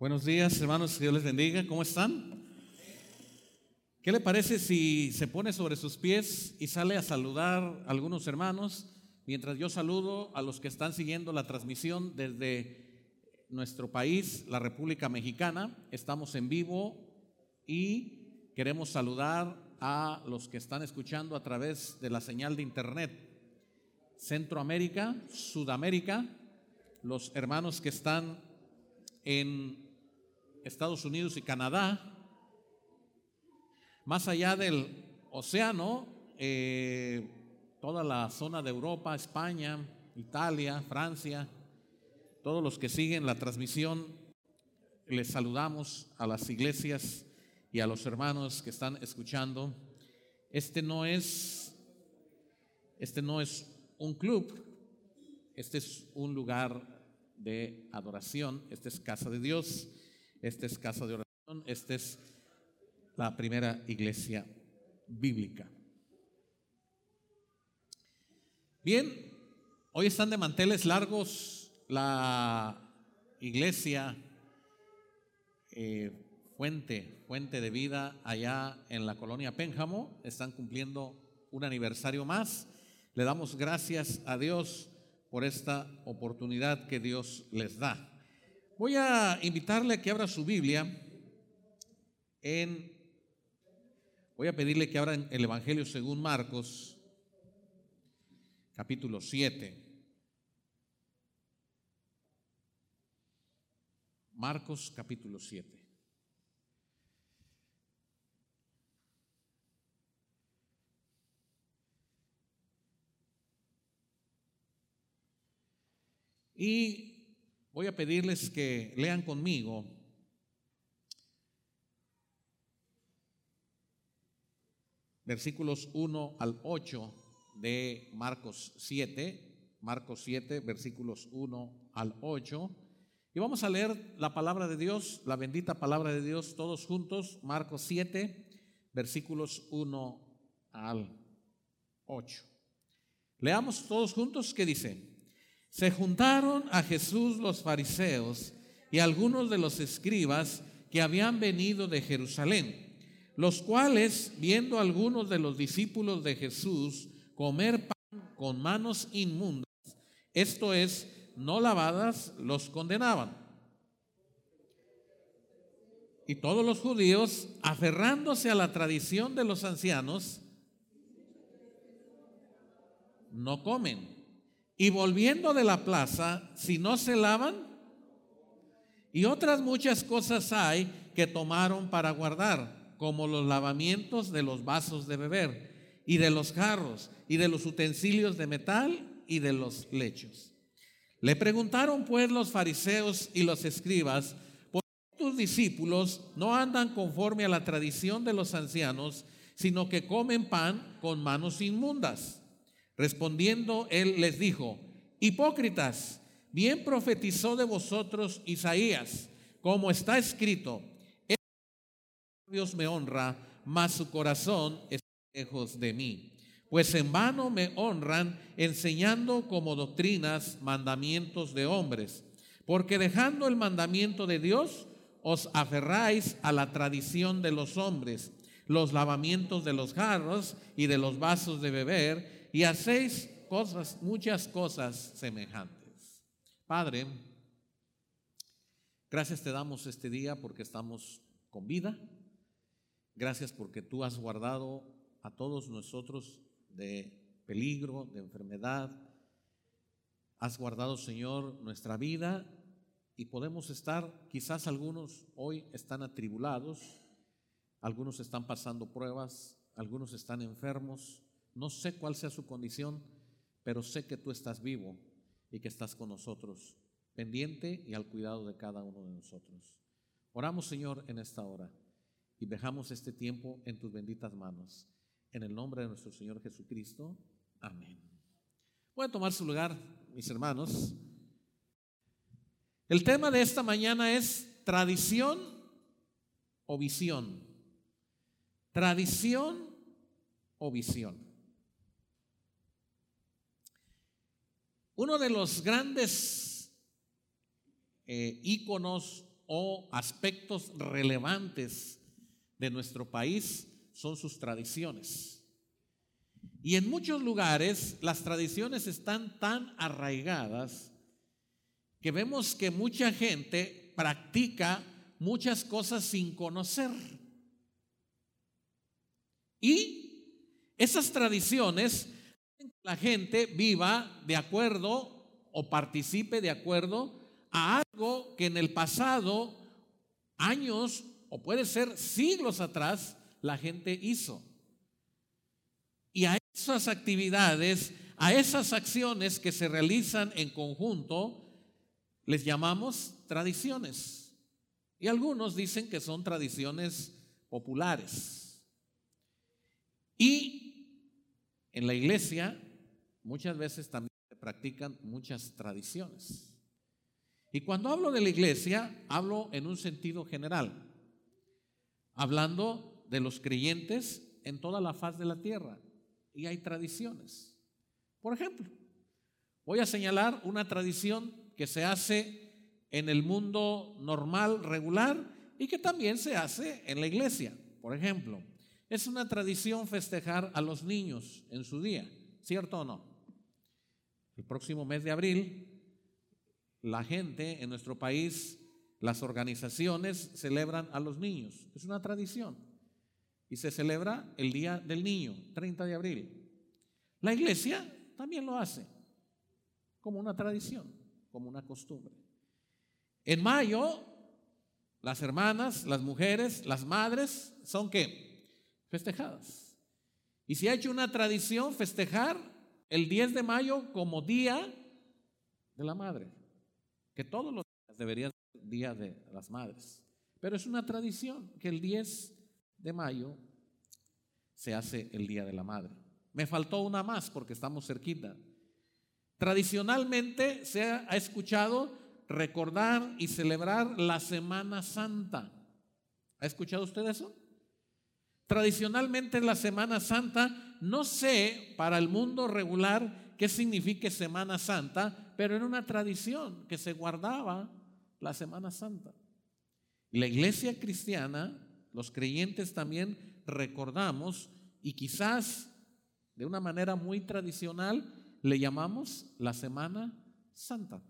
Buenos días, hermanos, Dios les bendiga. ¿Cómo están? ¿Qué le parece si se pone sobre sus pies y sale a saludar a algunos hermanos mientras yo saludo a los que están siguiendo la transmisión desde nuestro país, la República Mexicana? Estamos en vivo y queremos saludar a los que están escuchando a través de la señal de internet. Centroamérica, Sudamérica, los hermanos que están en Estados Unidos y Canadá, más allá del océano, eh, toda la zona de Europa, España, Italia, Francia, todos los que siguen la transmisión, les saludamos a las iglesias y a los hermanos que están escuchando. Este no es, este no es un club, este es un lugar de adoración, esta es casa de Dios. Esta es casa de oración, esta es la primera iglesia bíblica. Bien, hoy están de manteles largos la iglesia eh, Fuente, Fuente de Vida allá en la colonia Pénjamo. Están cumpliendo un aniversario más. Le damos gracias a Dios por esta oportunidad que Dios les da. Voy a invitarle a que abra su Biblia en, voy a pedirle que abra el Evangelio según Marcos, capítulo 7. Marcos capítulo 7. Y voy a pedirles que lean conmigo versículos 1 al 8 de Marcos 7, Marcos 7, versículos 1 al 8. Y vamos a leer la palabra de Dios, la bendita palabra de Dios, todos juntos, Marcos 7, versículos 1 al 8. Leamos todos juntos qué dice. Se juntaron a Jesús los fariseos y algunos de los escribas que habían venido de Jerusalén, los cuales, viendo algunos de los discípulos de Jesús comer pan con manos inmundas, esto es, no lavadas, los condenaban. Y todos los judíos, aferrándose a la tradición de los ancianos, no comen y volviendo de la plaza, si no se lavan, y otras muchas cosas hay que tomaron para guardar, como los lavamientos de los vasos de beber, y de los jarros, y de los utensilios de metal, y de los lechos. Le preguntaron pues los fariseos y los escribas, ¿por qué tus discípulos no andan conforme a la tradición de los ancianos, sino que comen pan con manos inmundas? Respondiendo, él les dijo, hipócritas, bien profetizó de vosotros Isaías, como está escrito, Dios me honra, mas su corazón está lejos de mí. Pues en vano me honran enseñando como doctrinas mandamientos de hombres, porque dejando el mandamiento de Dios, os aferráis a la tradición de los hombres, los lavamientos de los jarros y de los vasos de beber, y hacéis cosas, muchas cosas semejantes. Padre, gracias te damos este día porque estamos con vida. Gracias porque tú has guardado a todos nosotros de peligro, de enfermedad. Has guardado, Señor, nuestra vida y podemos estar, quizás algunos hoy están atribulados, algunos están pasando pruebas, algunos están enfermos, no sé cuál sea su condición, pero sé que tú estás vivo y que estás con nosotros, pendiente y al cuidado de cada uno de nosotros. Oramos, Señor, en esta hora y dejamos este tiempo en tus benditas manos. En el nombre de nuestro Señor Jesucristo. Amén. Voy a tomar su lugar, mis hermanos. El tema de esta mañana es tradición o visión. Tradición o visión. Uno de los grandes eh, íconos o aspectos relevantes de nuestro país son sus tradiciones. Y en muchos lugares las tradiciones están tan arraigadas que vemos que mucha gente practica muchas cosas sin conocer. Y esas tradiciones la gente viva de acuerdo o participe de acuerdo a algo que en el pasado, años o puede ser siglos atrás, la gente hizo. Y a esas actividades, a esas acciones que se realizan en conjunto, les llamamos tradiciones. Y algunos dicen que son tradiciones populares. Y en la iglesia muchas veces también se practican muchas tradiciones. Y cuando hablo de la iglesia, hablo en un sentido general, hablando de los creyentes en toda la faz de la tierra. Y hay tradiciones. Por ejemplo, voy a señalar una tradición que se hace en el mundo normal, regular, y que también se hace en la iglesia. Por ejemplo, es una tradición festejar a los niños en su día, ¿cierto o no? El próximo mes de abril, la gente en nuestro país, las organizaciones celebran a los niños. Es una tradición. Y se celebra el Día del Niño, 30 de abril. La iglesia también lo hace, como una tradición, como una costumbre. En mayo, las hermanas, las mujeres, las madres, ¿son qué? Festejadas. Y se ha hecho una tradición festejar el 10 de mayo como Día de la Madre, que todos los días deberían ser Día de las Madres. Pero es una tradición que el 10 de mayo se hace el Día de la Madre. Me faltó una más porque estamos cerquita. Tradicionalmente se ha escuchado recordar y celebrar la Semana Santa. ¿Ha escuchado usted eso? Tradicionalmente la Semana Santa, no sé para el mundo regular qué significa Semana Santa, pero era una tradición que se guardaba la Semana Santa. La iglesia cristiana, los creyentes también recordamos y quizás de una manera muy tradicional le llamamos la Semana Santa.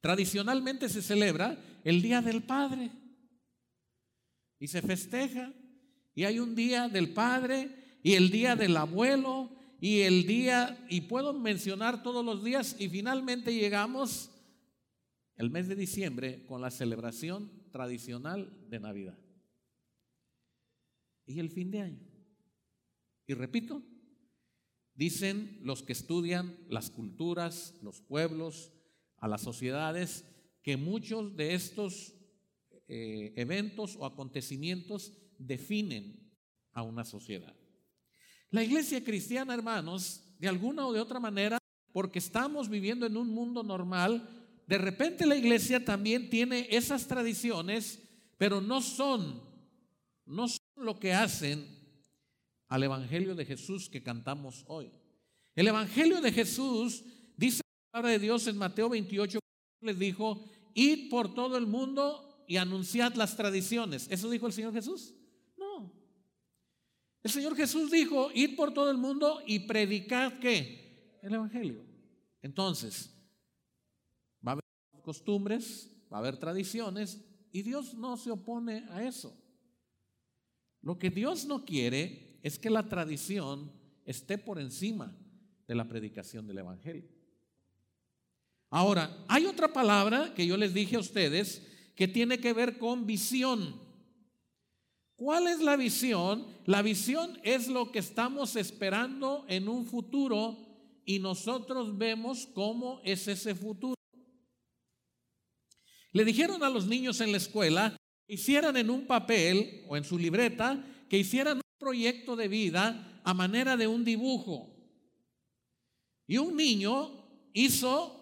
Tradicionalmente se celebra el Día del Padre y se festeja y hay un Día del Padre y el Día del Abuelo y el día, y puedo mencionar todos los días y finalmente llegamos el mes de diciembre con la celebración tradicional de Navidad y el fin de año. Y repito, dicen los que estudian las culturas, los pueblos, a las sociedades que muchos de estos eh, eventos o acontecimientos definen a una sociedad. La iglesia cristiana, hermanos, de alguna o de otra manera, porque estamos viviendo en un mundo normal, de repente la iglesia también tiene esas tradiciones, pero no son, no son lo que hacen al Evangelio de Jesús que cantamos hoy. El Evangelio de Jesús dice palabra de Dios en Mateo 28 les dijo, id por todo el mundo y anunciad las tradiciones. ¿Eso dijo el Señor Jesús? El Señor Jesús dijo, id por todo el mundo y predicad qué? El Evangelio. Entonces, va a haber costumbres, va a haber tradiciones y Dios no se opone a eso. Lo que Dios no quiere es que la tradición esté por encima de la predicación del Evangelio. Ahora, hay otra palabra que yo les dije a ustedes que tiene que ver con visión. ¿Cuál es la visión? La visión es lo que estamos esperando en un futuro y nosotros vemos cómo es ese futuro. Le dijeron a los niños en la escuela que hicieran en un papel o en su libreta, que hicieran un proyecto de vida a manera de un dibujo. Y un niño hizo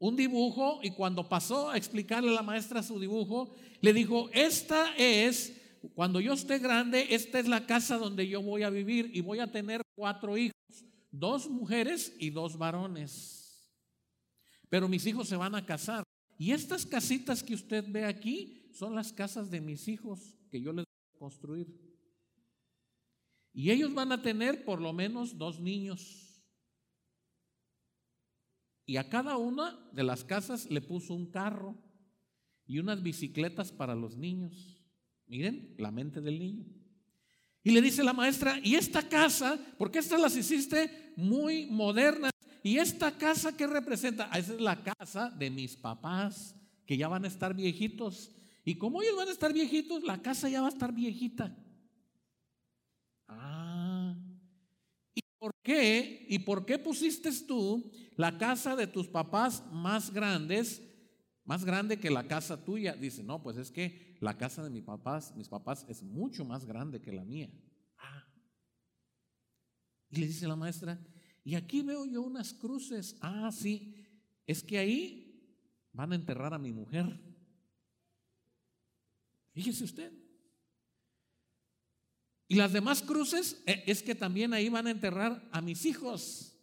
un dibujo y cuando pasó a explicarle a la maestra su dibujo, le dijo, esta es, cuando yo esté grande, esta es la casa donde yo voy a vivir y voy a tener cuatro hijos, dos mujeres y dos varones. Pero mis hijos se van a casar Y estas casitas que usted ve aquí son las casas de mis hijos que yo les voy a construir. Y ellos van a tener por lo menos dos niños. Y a cada una de las casas le puso un carro y unas bicicletas para los niños. Miren la mente del niño. Y le dice la maestra, ¿y esta casa? Porque estas las hiciste muy modernas. ¿Y esta casa qué representa? Ah, esa es la casa de mis papás, que ya van a estar viejitos. Y como ellos van a estar viejitos, la casa ya va a estar viejita. Ah. ¿Y por qué? ¿Y por qué pusiste tú la casa de tus papás más grandes, más grande que la casa tuya? Dice, no, pues es que la casa de mis papás, mis papás es mucho más grande que la mía. Ah. Y le dice la maestra, y aquí veo yo unas cruces. Ah, sí, es que ahí van a enterrar a mi mujer. Fíjese usted. Y las demás cruces eh, es que también ahí van a enterrar a mis hijos.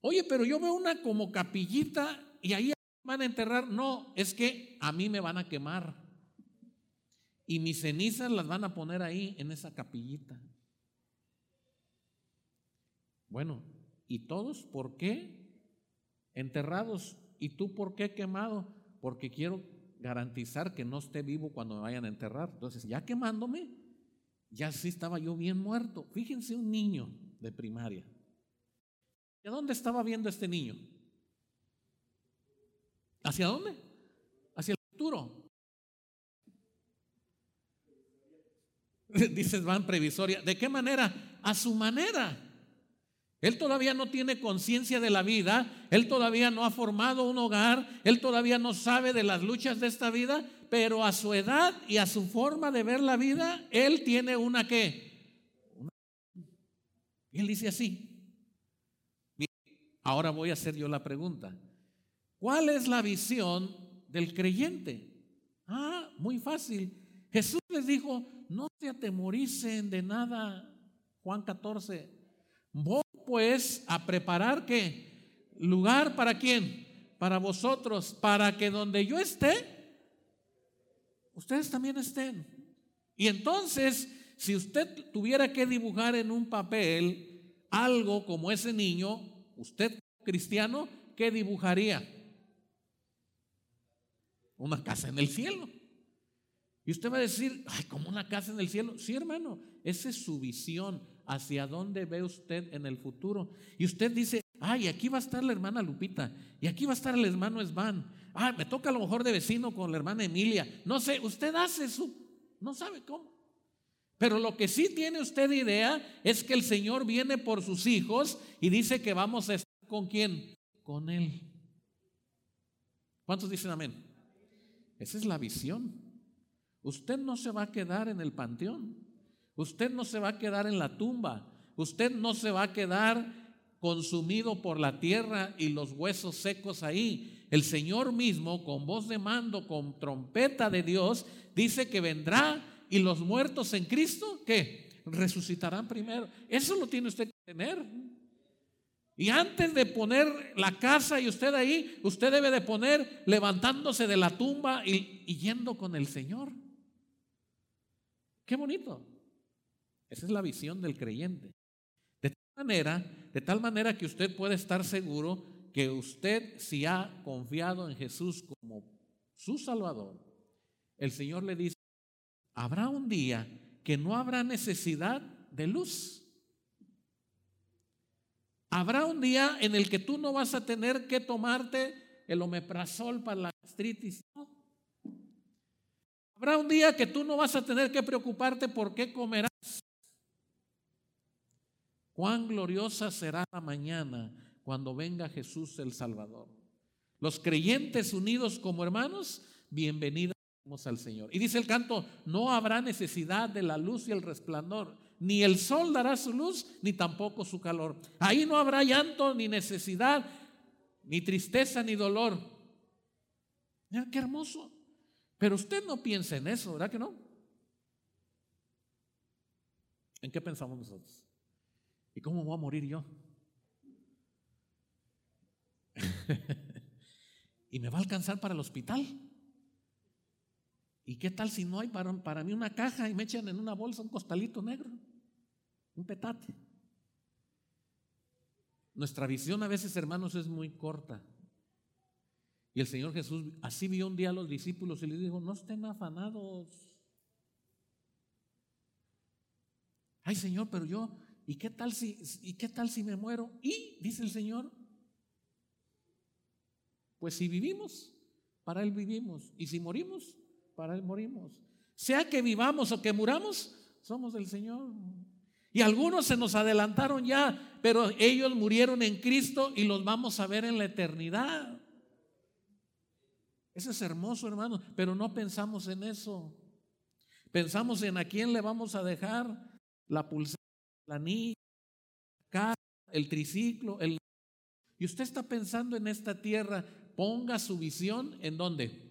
Oye, pero yo veo una como capillita y ahí van a enterrar. No, es que a mí me van a quemar. Y mis cenizas las van a poner ahí en esa capillita. Bueno, ¿y todos por qué enterrados? ¿Y tú por qué quemado? Porque quiero garantizar que no esté vivo cuando me vayan a enterrar. Entonces, ya quemándome, ya sí estaba yo bien muerto. Fíjense un niño de primaria. ¿A dónde estaba viendo este niño? ¿Hacia dónde? Hacia el futuro. Dices, van previsoria. ¿De qué manera? A su manera. Él todavía no tiene conciencia de la vida, él todavía no ha formado un hogar, él todavía no sabe de las luchas de esta vida, pero a su edad y a su forma de ver la vida, él tiene una qué. Y él dice así. Ahora voy a hacer yo la pregunta. ¿Cuál es la visión del creyente? Ah, muy fácil. Jesús les dijo, no se atemoricen de nada. Juan 14. Voy pues a preparar qué? Lugar para quién? Para vosotros, para que donde yo esté, ustedes también estén. Y entonces, si usted tuviera que dibujar en un papel algo como ese niño, usted cristiano, ¿qué dibujaría? Una casa en el cielo. Y usted va a decir, ay, como una casa en el cielo. Sí, hermano, esa es su visión hacia dónde ve usted en el futuro. Y usted dice, ay, aquí va a estar la hermana Lupita, y aquí va a estar el hermano Esban. Ah, me toca a lo mejor de vecino con la hermana Emilia. No sé, usted hace su, no sabe cómo. Pero lo que sí tiene usted idea es que el Señor viene por sus hijos y dice que vamos a estar con quién? Con Él. ¿Cuántos dicen amén? Esa es la visión. Usted no se va a quedar en el panteón. Usted no se va a quedar en la tumba. Usted no se va a quedar consumido por la tierra y los huesos secos ahí. El Señor mismo, con voz de mando, con trompeta de Dios, dice que vendrá y los muertos en Cristo, ¿qué? Resucitarán primero. Eso lo tiene usted que tener. Y antes de poner la casa y usted ahí, usted debe de poner levantándose de la tumba y, yendo con el Señor. Qué bonito. Esa es la visión del creyente. De tal manera, de tal manera que usted puede estar seguro que usted si ha confiado en Jesús como su Salvador, el Señor le dice, habrá un día que no habrá necesidad de luz. Habrá un día en el que tú no vas a tener que tomarte el omeprazol para la gastritis. Habrá un día que tú no vas a tener que preocuparte por qué comerás. Cuán gloriosa será la mañana cuando venga Jesús el Salvador. Los creyentes unidos como hermanos, bienvenidos al Señor. Y dice el canto, no habrá necesidad de la luz y el resplandor. Ni el sol dará su luz, ni tampoco su calor. Ahí no habrá llanto, ni necesidad, ni tristeza, ni dolor. Mira qué hermoso. Pero usted no piensa en eso, ¿verdad que no? ¿En qué pensamos nosotros? ¿Y cómo voy a morir yo? y me va a alcanzar para el hospital. ¿Y qué tal si no hay para, mí una caja y me echan en una bolsa un costalito negro? Un petate. Nuestra visión a veces, hermanos, es muy corta. Y el Señor Jesús así vio un día a los discípulos y les dijo, no estén afanados. Ay, Señor, pero yo, ¿y qué tal si, y qué tal si me muero? Y, dice el Señor, pues si vivimos, para Él vivimos. Y si morimos, para Él morimos. Sea que vivamos o que muramos, somos del Señor. Y algunos se nos adelantaron ya, pero ellos murieron en Cristo y los vamos a ver en la eternidad. Eso es hermoso, hermano, pero no pensamos en eso. Pensamos en a quién le vamos a dejar la pulsera, la anilla, el triciclo, el... Y usted está pensando en esta tierra, ponga su visión en dónde?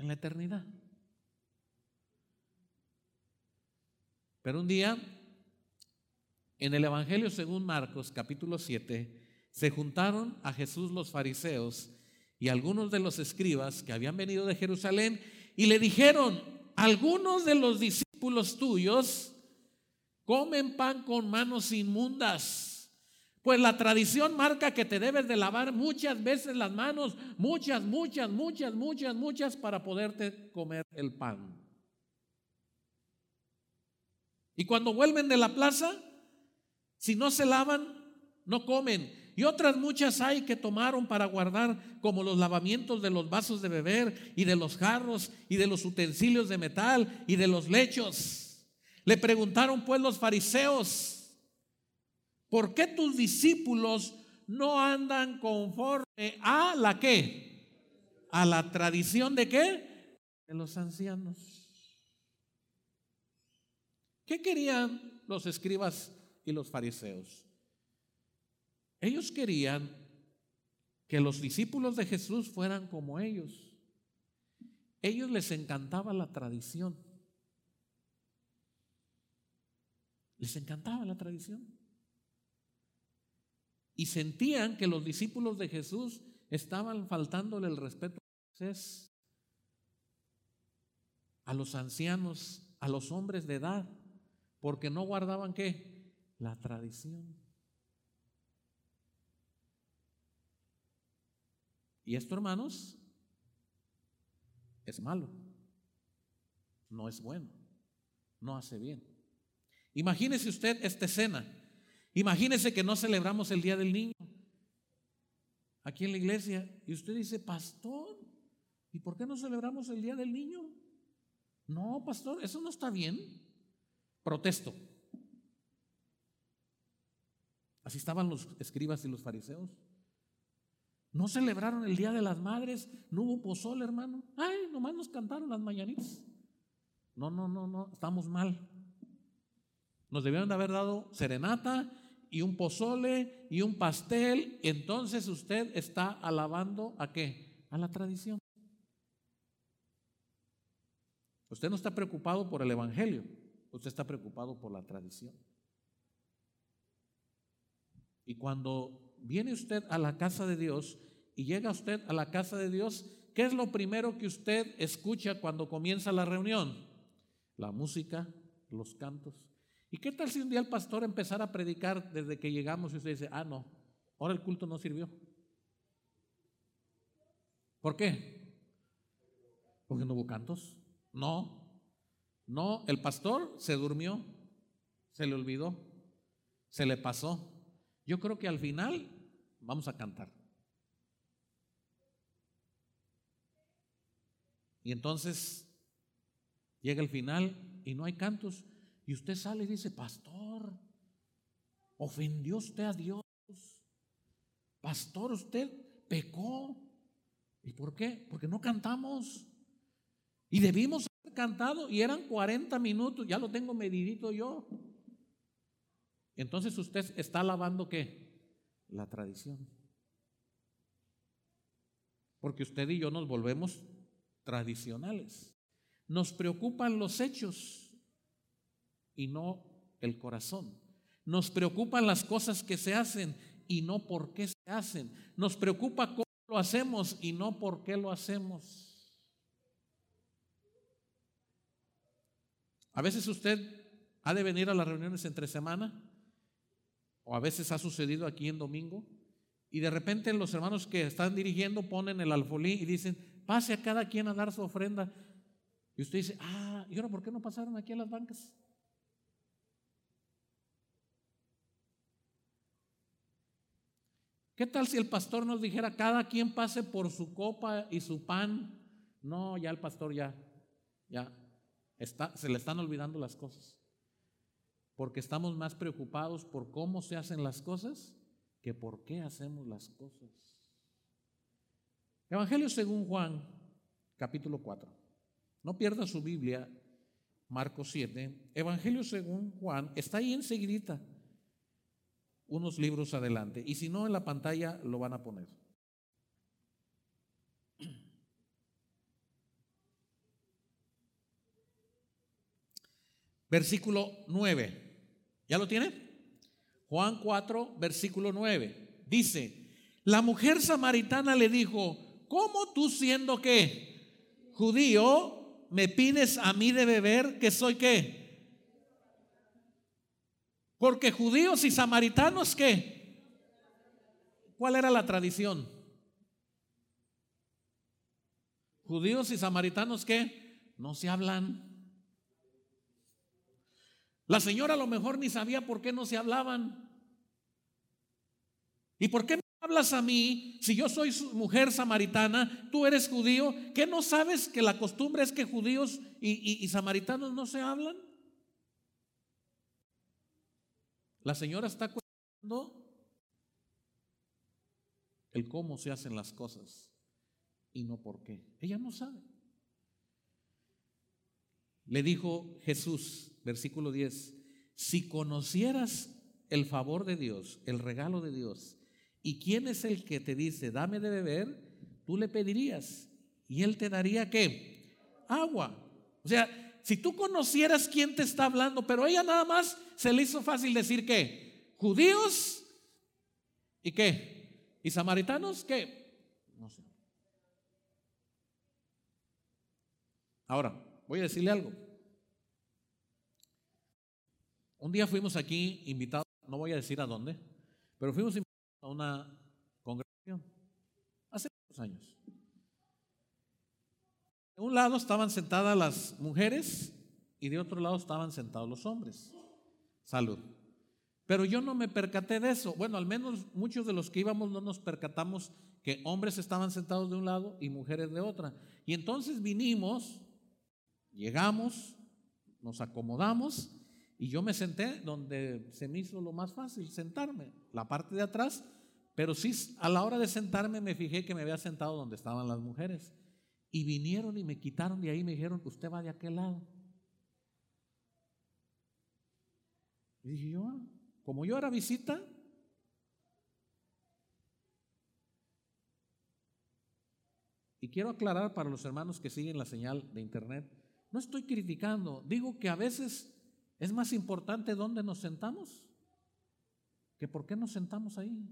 En la eternidad. Pero un día, en el Evangelio según Marcos, capítulo 7, se juntaron a Jesús los fariseos y algunos de los escribas que habían venido de Jerusalén y le dijeron, algunos de los discípulos tuyos comen pan con manos inmundas. Pues la tradición marca que te debes de lavar muchas veces las manos, muchas, muchas, muchas, muchas, muchas, para poderte comer el pan. Y cuando vuelven de la plaza, si no se lavan, no comen. Y otras muchas hay que tomaron para guardar, como los lavamientos de los vasos de beber y de los jarros y de los utensilios de metal y de los lechos. Le preguntaron pues los fariseos, ¿por qué tus discípulos no andan conforme a la qué? A la tradición de qué? De los ancianos. ¿Qué querían los escribas y los fariseos? Ellos querían que los discípulos de Jesús fueran como ellos. Ellos les encantaba la tradición. Les encantaba la tradición. Y sentían que los discípulos de Jesús estaban faltándole el respeto a los ancianos, a los hombres de edad, porque no guardaban qué? La tradición. Y esto, hermanos, es malo, no es bueno, no hace bien. Imagínese usted esta escena. Imagínese que no celebramos el Día del Niño aquí en la iglesia y usted dice, pastor, ¿y por qué no celebramos el Día del Niño? No, pastor, eso no está bien. Protesto. Así estaban los escribas y los fariseos. No celebraron el Día de las Madres, no hubo pozole, hermano. Ay, nomás nos cantaron las mañanitas. No, no, no, no, estamos mal. Nos debieron de haber dado serenata y un pozole y un pastel. Entonces usted está alabando a qué? A la tradición. Usted no está preocupado por el Evangelio, usted está preocupado por la tradición. Y cuando viene usted a la casa de Dios y llega usted a la casa de Dios, ¿qué es lo primero que usted escucha cuando comienza la reunión? La música, los cantos. ¿Y qué tal si un día el pastor empezara a predicar desde que llegamos y usted dice, ah, no, ahora el culto no sirvió? ¿Por qué? Porque no hubo cantos. No, no, el pastor se durmió, se le olvidó, se le pasó. Yo creo que al final vamos a cantar. Y entonces llega el final y no hay cantos. Y usted sale y dice, pastor, ofendió usted a Dios. Pastor, usted pecó. ¿Y por qué? Porque no cantamos. Y debimos haber cantado y eran 40 minutos, ya lo tengo medidito yo. Entonces usted está alabando qué? La tradición. Porque usted y yo nos volvemos tradicionales. Nos preocupan los hechos y no el corazón. Nos preocupan las cosas que se hacen y no por qué se hacen. Nos preocupa cómo lo hacemos y no por qué lo hacemos. A veces usted ha de venir a las reuniones entre semana, o a veces ha sucedido aquí en domingo, y de repente los hermanos que están dirigiendo ponen el alfolí y dicen, pase a cada quien a dar su ofrenda. Y usted dice, ah, ¿y ahora por qué no pasaron aquí a las bancas? ¿Qué tal si el pastor nos dijera, cada quien pase por su copa y su pan? No, ya el pastor ya, ya, está, se le están olvidando las cosas. Porque estamos más preocupados por cómo se hacen las cosas que por qué hacemos las cosas. Evangelio según Juan, capítulo 4. No pierda su Biblia, Marcos 7. Evangelio según Juan, está ahí enseguidita unos libros adelante. Y si no, en la pantalla lo van a poner. Versículo 9. ¿Ya lo tiene? Juan 4, versículo 9. Dice, la mujer samaritana le dijo, ¿cómo tú siendo qué? Judío, me pides a mí de beber que soy qué? Porque judíos y samaritanos, ¿qué? ¿Cuál era la tradición? Judíos y samaritanos, ¿qué? No se hablan. La señora a lo mejor ni sabía por qué no se hablaban. ¿Y por qué me hablas a mí si yo soy mujer samaritana, tú eres judío? ¿Qué no sabes que la costumbre es que judíos y, y samaritanos no se hablan? La señora está cuestionando el cómo se hacen las cosas y no por qué. Ella no sabe. Le dijo Jesús, versículo 10, si conocieras el favor de Dios, el regalo de Dios, y quién es el que te dice, dame de beber, tú le pedirías y él te daría qué? Agua. O sea, si tú conocieras quién te está hablando, pero ella nada más se le hizo fácil decir que judíos y qué, y samaritanos, ¿qué? No sé. Ahora, voy a decirle algo. Un día fuimos aquí invitados, no voy a decir a dónde, pero fuimos invitados a una congregación hace muchos años. De un lado estaban sentadas las mujeres y de otro lado estaban sentados los hombres. Salud. Pero yo no me percaté de eso. Bueno, al menos muchos de los que íbamos no nos percatamos que hombres estaban sentados de un lado y mujeres de otra. Y entonces vinimos, llegamos, nos acomodamos y yo me senté donde se me hizo lo más fácil, sentarme, la parte de atrás, pero sí a la hora de sentarme me fijé que me había sentado donde estaban las mujeres. Y vinieron y me quitaron de ahí me dijeron, usted va de aquel lado. Y dije yo, como yo era visita, y quiero aclarar para los hermanos que siguen la señal de internet, no estoy criticando, digo que a veces es más importante dónde nos sentamos que por qué nos sentamos ahí.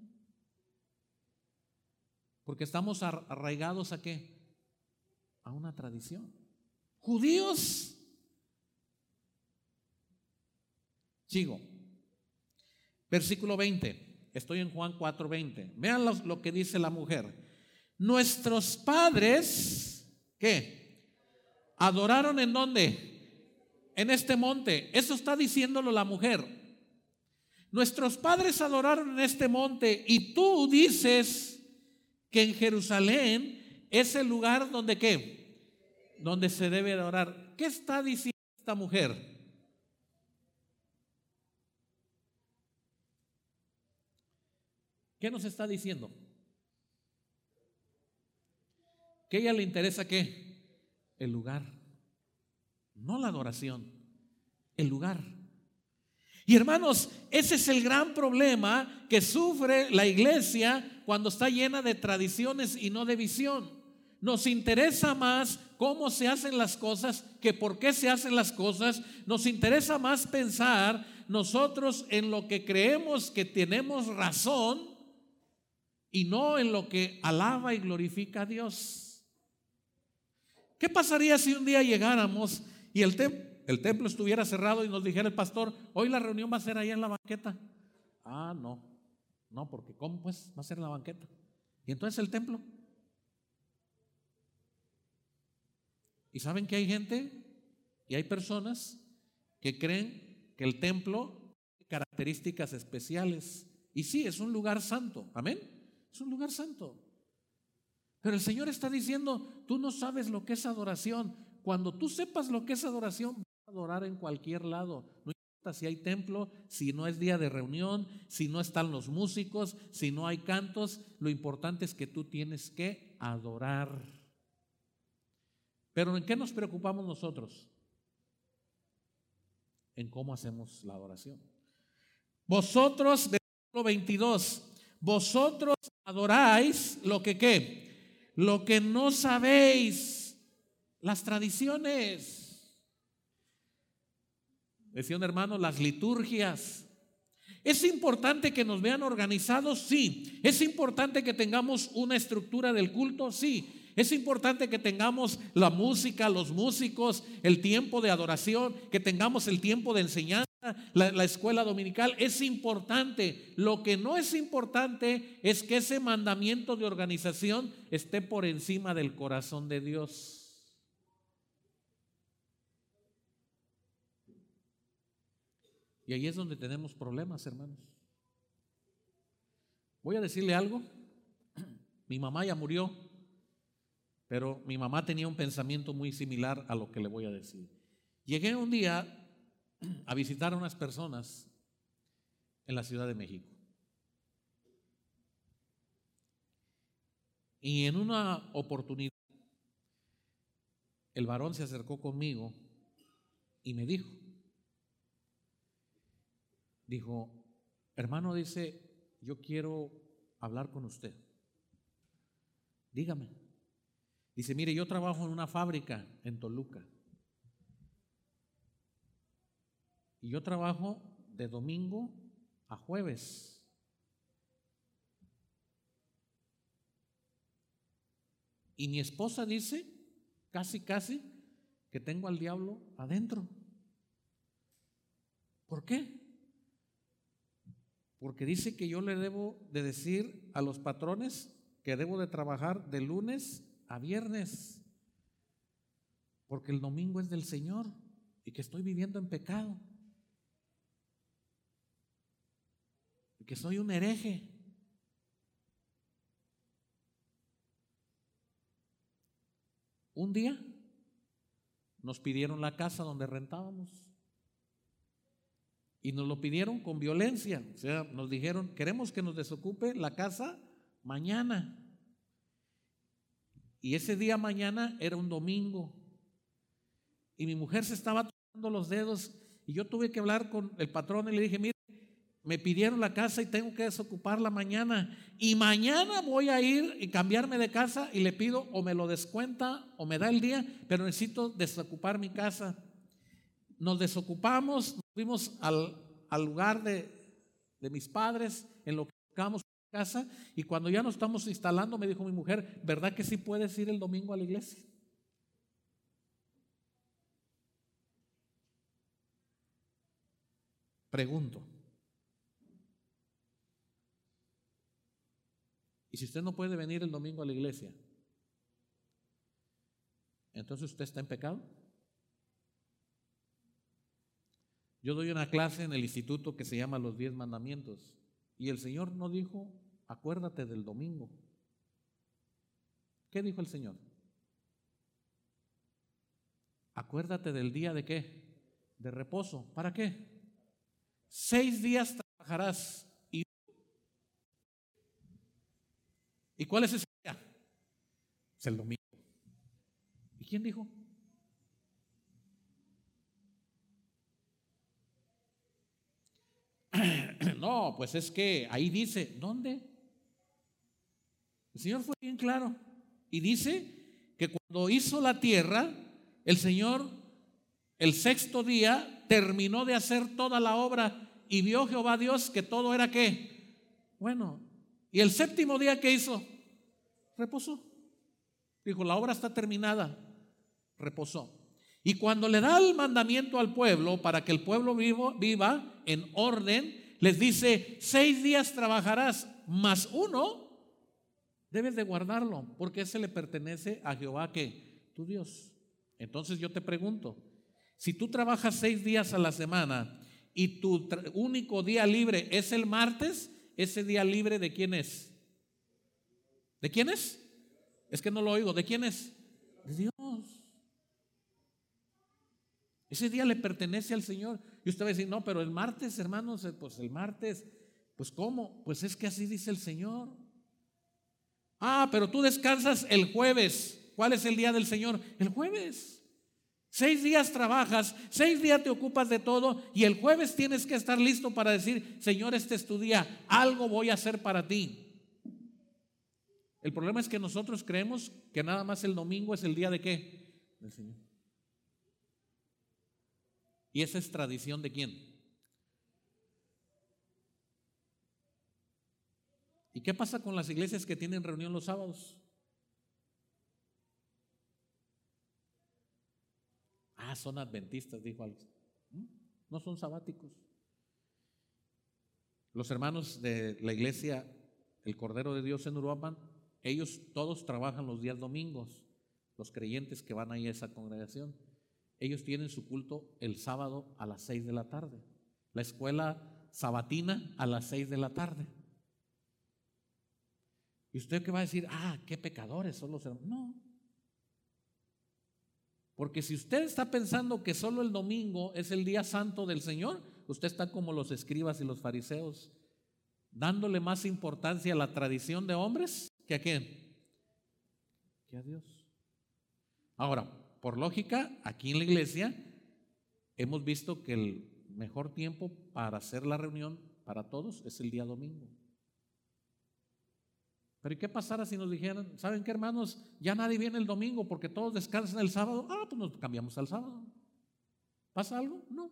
Porque estamos arraigados a qué? a una tradición. Judíos, sigo, versículo 20, estoy en Juan 4:20, vean lo, lo que dice la mujer. Nuestros padres, ¿qué? Adoraron en dónde? En este monte. Eso está diciéndolo la mujer. Nuestros padres adoraron en este monte y tú dices que en Jerusalén es el lugar donde qué? donde se debe adorar. ¿Qué está diciendo esta mujer? ¿Qué nos está diciendo? ¿Que a ella le interesa qué? El lugar. No la adoración, el lugar. Y hermanos, ese es el gran problema que sufre la iglesia cuando está llena de tradiciones y no de visión. Nos interesa más cómo se hacen las cosas que por qué se hacen las cosas. Nos interesa más pensar nosotros en lo que creemos que tenemos razón y no en lo que alaba y glorifica a Dios. ¿Qué pasaría si un día llegáramos y el, templo estuviera cerrado y nos dijera el pastor, hoy la reunión va a ser ahí en la banqueta? Ah, no, no, porque ¿cómo pues va a ser en la banqueta? ¿Y entonces el templo? ¿Y saben que hay gente y hay personas que creen que el templo tiene características especiales? Y sí, es un lugar santo, amén. Es un lugar santo. Pero el Señor está diciendo, tú no sabes lo que es adoración. Cuando tú sepas lo que es adoración, vas a adorar en cualquier lado. No importa si hay templo, si no es día de reunión, si no están los músicos, si no hay cantos. Lo importante es que tú tienes que adorar. Pero ¿en qué nos preocupamos nosotros? En cómo hacemos la adoración. Vosotros, versículo 22, vosotros adoráis lo que qué, lo que no sabéis, las tradiciones. Decían hermano, las liturgias. ¿Es importante que nos vean organizados? Sí. ¿Es importante que tengamos una estructura del culto? Sí. Es importante que tengamos la música, los músicos, el tiempo de adoración, que tengamos el tiempo de enseñanza, la, la, escuela dominical. Es importante. Lo que no es importante es que ese mandamiento de organización esté por encima del corazón de Dios. Y ahí es donde tenemos problemas, hermanos. Voy a decirle algo. Mi mamá ya murió. Pero mi mamá tenía un pensamiento muy similar a lo que le voy a decir. Llegué un día a visitar a unas personas en la Ciudad de México. Y en una oportunidad, el varón se acercó conmigo y me dijo, dijo, hermano, dice, yo quiero hablar con usted. Dígame. Dice, mire, yo trabajo en una fábrica en Toluca. Y yo trabajo de domingo a jueves. Y mi esposa dice, casi, casi, que tengo al diablo adentro. ¿Por qué? Porque dice que yo le debo de decir a los patrones que debo de trabajar de lunes a viernes, porque el domingo es del Señor y que estoy viviendo en pecado, que soy un hereje. Un día nos pidieron la casa donde rentábamos. Y nos lo pidieron con violencia. O sea, nos dijeron, queremos que nos desocupe la casa mañana. Y ese día mañana era un domingo. Y mi mujer se estaba tocando los dedos y yo tuve que hablar con el patrón y le dije, mire, me pidieron la casa y tengo que desocuparla mañana. Y mañana voy a ir y cambiarme de casa y le pido o me lo descuenta o me da el día, pero necesito desocupar mi casa. Nos desocupamos, fuimos al, al lugar de, de mis padres en lo que buscamos casa y cuando ya nos estamos instalando me dijo mi mujer, ¿verdad que sí puedes ir el domingo a la iglesia? Pregunto. ¿Y si usted no puede venir el domingo a la iglesia? Entonces usted está en pecado. Yo doy una clase en el instituto que se llama Los Diez Mandamientos. Y el Señor no dijo, acuérdate del domingo. ¿Qué dijo el Señor? Acuérdate del día de qué? De reposo. ¿Para qué? Seis días trabajarás. ¿Y, ¿Y cuál es ese día? Es el domingo. ¿Y quién dijo? no, pues es que ahí dice, ¿dónde? El Señor fue bien claro y dice que cuando hizo la tierra, el Señor el sexto día terminó de hacer toda la obra y vio Jehová Dios que todo era qué. Bueno, Y el séptimo día que hizo, reposó. Dijo, la obra está terminada, reposó. Y cuando le da el mandamiento al pueblo para que el pueblo vivo, viva en orden, les dice, seis días trabajarás, más uno debes de guardarlo, porque ese le pertenece a Jehová que tu Dios. Entonces yo te pregunto, si tú trabajas seis días a la semana y tu único día libre es el martes, ese día libre de quién es? ¿De quién es? Es que no lo oigo. ¿De quién es? De Dios. Ese día le pertenece al Señor. Y usted va a decir, no, pero el martes, hermanos, eh, pues el martes, pues ¿cómo? Pues es que así dice el Señor. Ah, pero tú descansas el jueves. ¿Cuál es el día del Señor? El jueves. Seis días trabajas, seis días te ocupas de todo y el jueves tienes que estar listo para decir, Señor, este es tu día, algo voy a hacer para ti. El problema es que nosotros creemos que nada más el domingo es el día de qué? Del Señor. ¿Y esa es tradición de quién? ¿Y qué pasa con las iglesias que tienen reunión los sábados? Ah, son adventistas, dijo alguien. ¿Mm? No son sabáticos. Los hermanos de la iglesia, el Cordero de Dios en Uruapan, ellos todos trabajan los días domingos, los creyentes que van ahí a esa congregación. Ellos tienen su culto el sábado a las seis de la tarde. La escuela sabatina a las seis de la tarde. ¿Y usted qué va a decir? Ah, qué pecadores son los hermanos. No. Porque si usted está pensando que solo el domingo es el día santo del Señor, usted está como los escribas y los fariseos, dándole más importancia a la tradición de hombres que a quién? Que a Dios. Ahora, por lógica, aquí en la iglesia hemos visto que el mejor tiempo para hacer la reunión para todos es el día domingo. Pero ¿y qué pasara si nos dijeran, ¿saben qué hermanos? Ya nadie viene el domingo porque todos descansan el sábado. Ah, pues nos cambiamos al sábado. ¿Pasa algo? No.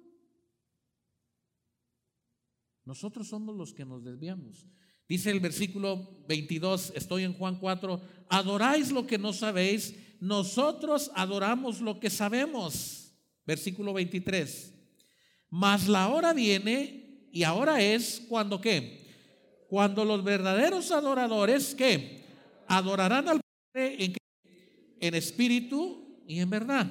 Nosotros somos los que nos desviamos. Dice el versículo 22, estoy en Juan 4, adoráis lo que no sabéis, nosotros adoramos lo que sabemos. Versículo 23, mas la hora viene y ahora es cuando qué? Cuando los verdaderos adoradores, que Adorarán al Padre en, en espíritu y en verdad.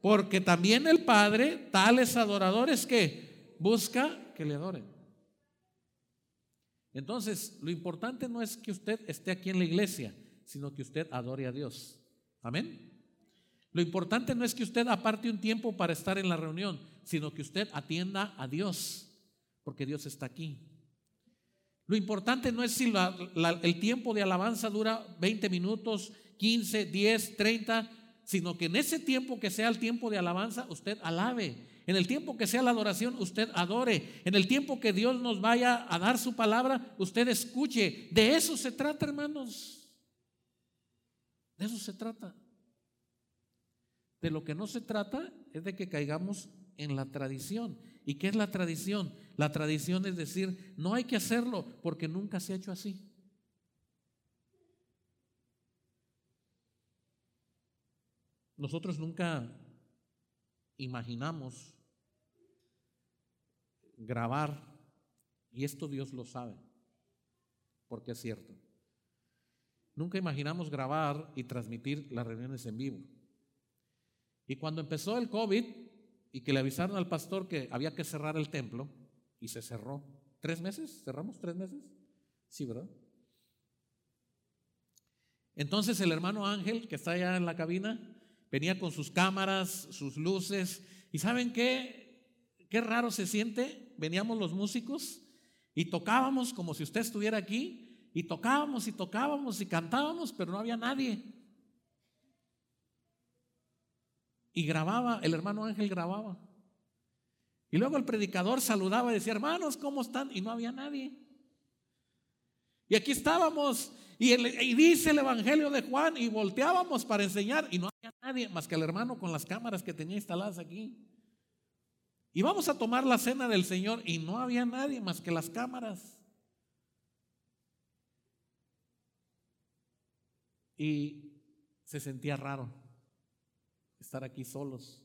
Porque también el Padre, tales adoradores que busca que le adoren. Entonces, lo importante no es que usted esté aquí en la iglesia, sino que usted adore a Dios. Amén. Lo importante no es que usted aparte un tiempo para estar en la reunión, sino que usted atienda a Dios, porque Dios está aquí. Lo importante no es si el tiempo de alabanza dura 20 minutos, 15, 10, 30, sino que en ese tiempo que sea el tiempo de alabanza, usted alabe. En el tiempo que sea la adoración, usted adore. En el tiempo que Dios nos vaya a dar su palabra, usted escuche. De eso se trata, hermanos. De eso se trata. De lo que no se trata es de que caigamos en la tradición. ¿Y qué es la tradición? La tradición es decir, no hay que hacerlo porque nunca se ha hecho así. Nosotros nunca imaginamos grabar, y esto Dios lo sabe, porque es cierto. Nunca imaginamos grabar y transmitir las reuniones en vivo. Y cuando empezó el COVID y que le avisaron al pastor que había que cerrar el templo, y se cerró. ¿Tres meses? ¿Cerramos tres meses? Sí, ¿verdad? Entonces el hermano Ángel, que está allá en la cabina, venía con sus cámaras, sus luces, y ¿saben qué? Qué raro se siente. Veníamos los músicos y tocábamos como si usted estuviera aquí, y tocábamos y tocábamos y cantábamos, pero no había nadie. Y grababa, el hermano Ángel grababa. Y luego el predicador saludaba y decía, hermanos, ¿cómo están? Y no había nadie. Y aquí estábamos, y, y, dice el Evangelio de Juan, y volteábamos para enseñar, y no había nadie más que el hermano con las cámaras que tenía instaladas aquí. Y vamos a tomar la cena del Señor, y no había nadie más que las cámaras. Y se sentía raro estar aquí solos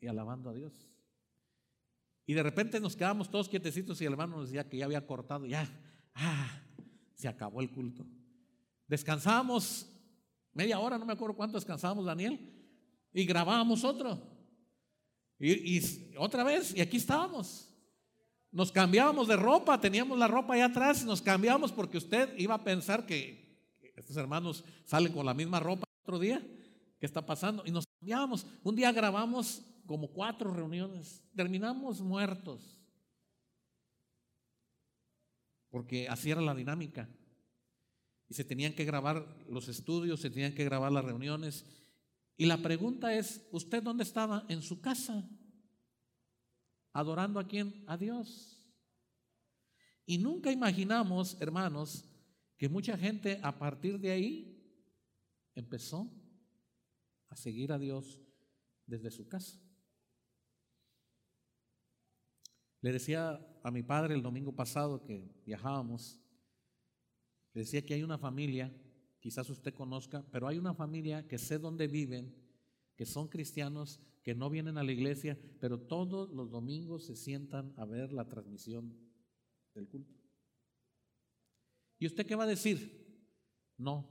y alabando a Dios. Y de repente nos quedamos todos quietecitos y el hermano nos decía que ya había cortado, ya, ah, se acabó el culto. Descansamos media hora, no me acuerdo cuánto descansábamos, Daniel, y grabábamos otro. Y, otra vez, y aquí estábamos. Nos cambiábamos de ropa, teníamos la ropa allá atrás, nos cambiábamos porque usted iba a pensar que estos hermanos salen con la misma ropa otro día. ¿Qué está pasando? Y nos cambiábamos. Un día grabamos como cuatro reuniones. Terminamos muertos. Porque así era la dinámica. Y se tenían que grabar los estudios, se tenían que grabar las reuniones. Y la pregunta es, ¿usted dónde estaba? En su casa. ¿Adorando a quién? A Dios. Y nunca imaginamos, hermanos, que mucha gente a partir de ahí empezó a seguir a Dios desde su casa. Le decía a mi padre el domingo pasado que viajábamos, le decía que hay una familia, quizás usted conozca, pero hay una familia que sé dónde viven, que son cristianos, que no vienen a la iglesia, pero todos los domingos se sientan a ver la transmisión del culto. ¿Y usted qué va a decir? No,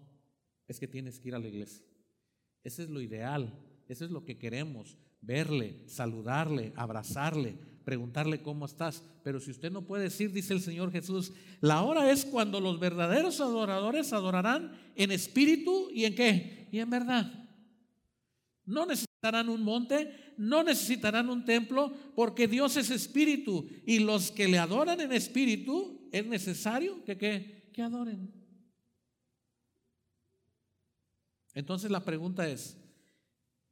es que tienes que ir a la iglesia. Ese es lo ideal, eso es lo que queremos, verle, saludarle, abrazarle, preguntarle cómo estás. Pero si usted no puede decir, dice el Señor Jesús, la hora es cuando los verdaderos adoradores adorarán en espíritu y en qué? Y en verdad. No necesitarán un monte, no necesitarán un templo, porque Dios es espíritu y los que le adoran en espíritu es necesario que, que, que adoren. Entonces la pregunta es,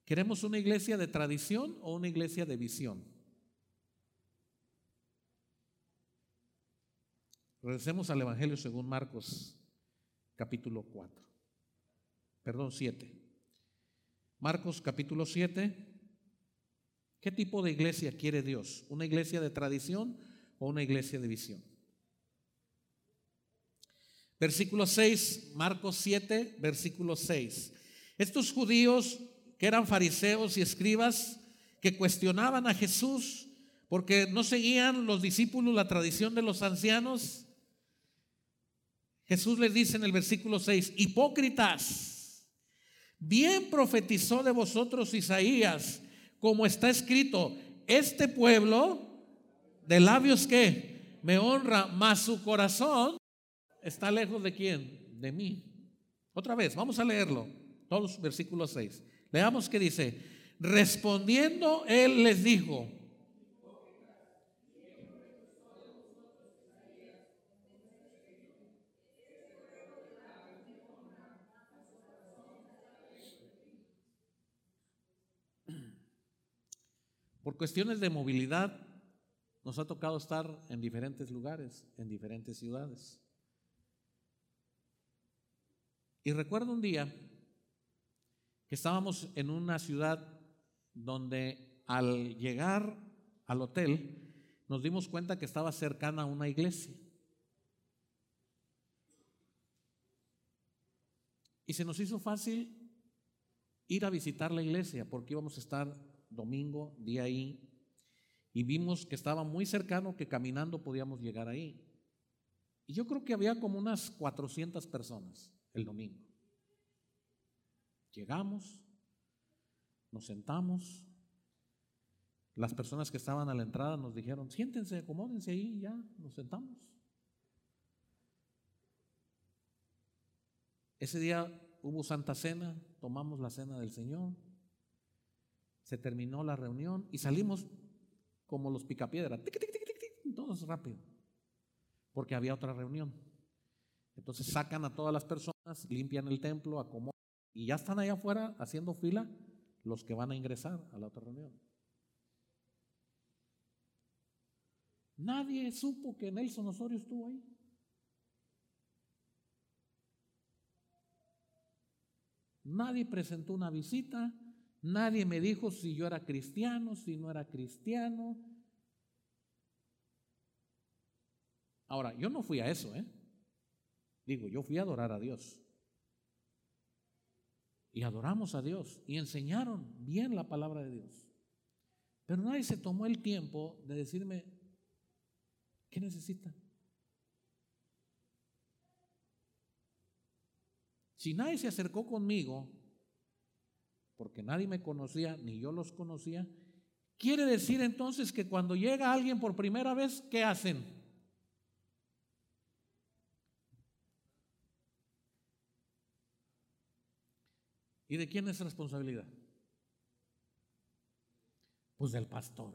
¿queremos una iglesia de tradición o una iglesia de visión? Regresemos al Evangelio según Marcos capítulo 4. Perdón, 7. Marcos capítulo 7. ¿Qué tipo de iglesia quiere Dios? ¿Una iglesia de tradición o una iglesia de visión? Versículo 6, Marcos 7, versículo 6. Estos judíos que eran fariseos y escribas, que cuestionaban a Jesús porque no seguían los discípulos la tradición de los ancianos, Jesús les dice en el versículo 6, hipócritas, bien profetizó de vosotros Isaías, como está escrito, este pueblo de labios que me honra, mas su corazón está lejos de quién? De mí. Otra vez, vamos a leerlo, todos versículos 6. Leamos que dice, respondiendo él les dijo, por cuestiones de movilidad nos ha tocado estar en diferentes lugares, en diferentes ciudades. Y recuerdo un día que estábamos en una ciudad donde al llegar al hotel nos dimos cuenta que estaba cercana a una iglesia. Y se nos hizo fácil ir a visitar la iglesia porque íbamos a estar domingo, día ahí, y vimos que estaba muy cercano, que caminando podíamos llegar ahí. Y yo creo que había como unas 400 personas el domingo. Llegamos, nos sentamos, las personas que estaban a la entrada nos dijeron, siéntense, acomódense ahí, ya, nos sentamos. Ese día hubo Santa Cena, tomamos la cena del Señor, se terminó la reunión y salimos como los picapiedras, todos rápido, porque había otra reunión. Entonces sacan a todas las personas, limpian el templo, acomodan y ya están allá afuera haciendo fila los que van a ingresar a la otra reunión. Nadie supo que Nelson Osorio estuvo ahí. Nadie presentó una visita, nadie me dijo si yo era cristiano, si no era cristiano. Ahora, yo no fui a eso, ¿eh? Digo, yo fui a adorar a Dios. y adoramos a Dios y enseñaron bien la palabra de Dios. Pero nadie se tomó el tiempo de decirme, ¿qué necesita? Si nadie se acercó conmigo, porque nadie me conocía, ni yo los conocía, quiere decir entonces que cuando llega alguien por primera vez, ¿qué hacen? ¿Y de quién es responsabilidad? Pues del pastor.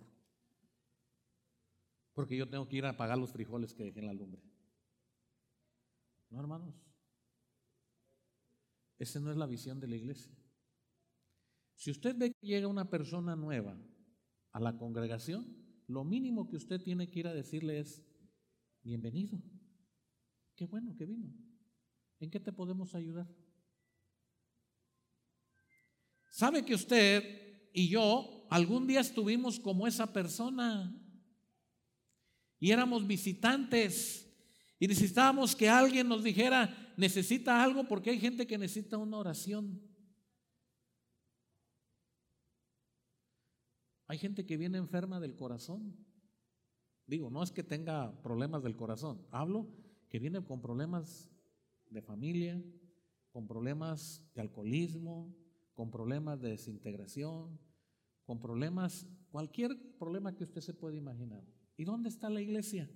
Porque yo tengo que ir a pagar los frijoles que dejé en la lumbre. ¿No, hermanos? Esa no es la visión de la iglesia. Si usted ve que llega una persona nueva a la congregación, lo mínimo que usted tiene que ir a decirle es, bienvenido. Qué bueno que vino. ¿En qué te podemos ayudar? ¿Sabe que usted y yo algún día estuvimos como esa persona? Y éramos visitantes y necesitábamos que alguien nos dijera, necesita algo porque hay gente que necesita una oración. Hay gente que viene enferma del corazón. Digo, no es que tenga problemas del corazón, hablo que viene con problemas de familia, con problemas de alcoholismo, con problemas de desintegración, con problemas, cualquier problema que usted se pueda imaginar. ¿Y dónde está la iglesia?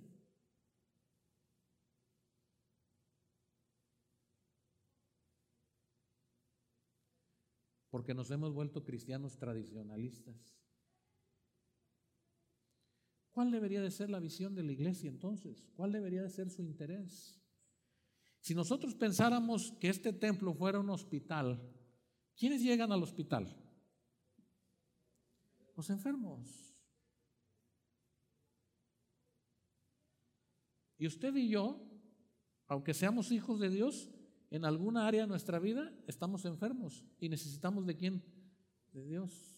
Porque nos hemos vuelto cristianos tradicionalistas. ¿Cuál debería de ser la visión de la iglesia entonces? ¿Cuál debería de ser su interés? Si nosotros pensáramos que este templo fuera un hospital, ¿Quiénes llegan al hospital? Los enfermos. Y usted y yo, aunque seamos hijos de Dios, en alguna área de nuestra vida estamos enfermos y necesitamos de quién? De Dios.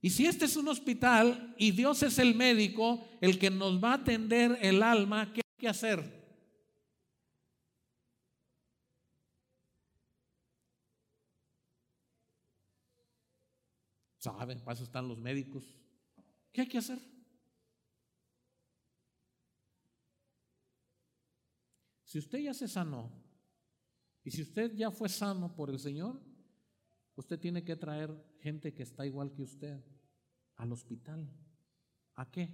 Y si este es un hospital y Dios es el médico, el que nos va a atender el alma, ¿qué hay que hacer? Saben, para eso están los médicos. ¿Qué hay que hacer? Si usted ya se sanó y si usted ya fue sano por el Señor, usted tiene que traer gente que está igual que usted al hospital. ¿A qué?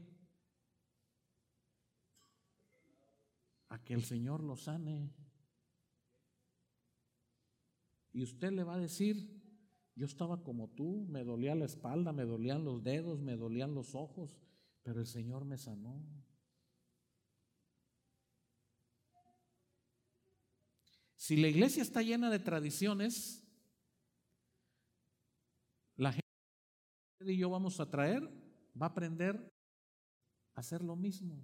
A que el Señor lo sane. Y usted le va a decir, yo estaba como tú, me dolía la espalda, me dolían los dedos, me dolían los ojos, pero el Señor me sanó. Si la iglesia está llena de tradiciones, la gente y yo vamos a traer va a aprender a hacer lo mismo.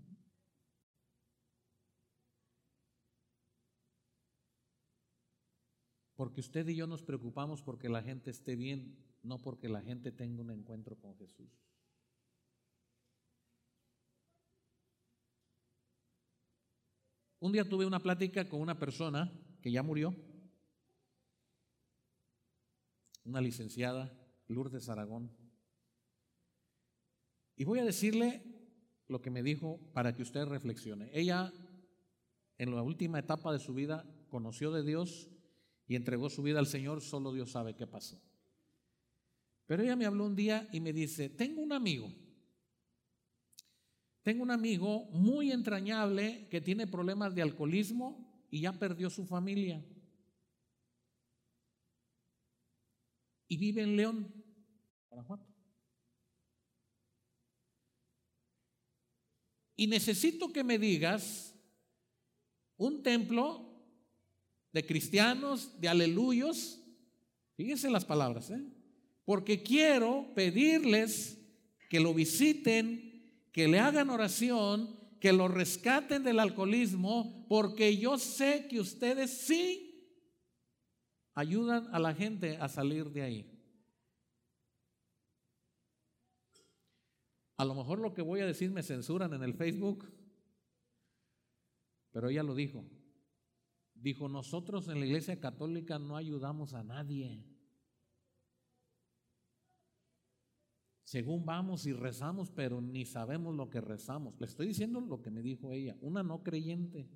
Porque usted y yo nos preocupamos porque la gente esté bien, no porque la gente tenga un encuentro con Jesús. Un día tuve una plática con una persona que ya murió, una licenciada, Lourdes Aragón. Y voy a decirle lo que me dijo para que usted reflexione. Ella, en la última etapa de su vida, conoció de Dios y entregó su vida al Señor, solo Dios sabe qué pasó. Pero ella me habló un día y me dice, tengo un amigo, tengo un amigo muy entrañable que tiene problemas de alcoholismo y ya perdió su familia. Y vive en León, Guanajuato. Y necesito que me digas un templo de cristianos, de aleluyos. Fíjense las palabras, ¿eh? Porque quiero pedirles que lo visiten, que le hagan oración, que lo rescaten del alcoholismo, porque yo sé que ustedes sí ayudan a la gente a salir de ahí. A lo mejor lo que voy a decir me censuran en el Facebook, pero ella lo dijo. Dijo, nosotros en la iglesia católica no ayudamos a nadie. Según vamos y rezamos, pero ni sabemos lo que rezamos. Le estoy diciendo lo que me dijo ella, una no creyente.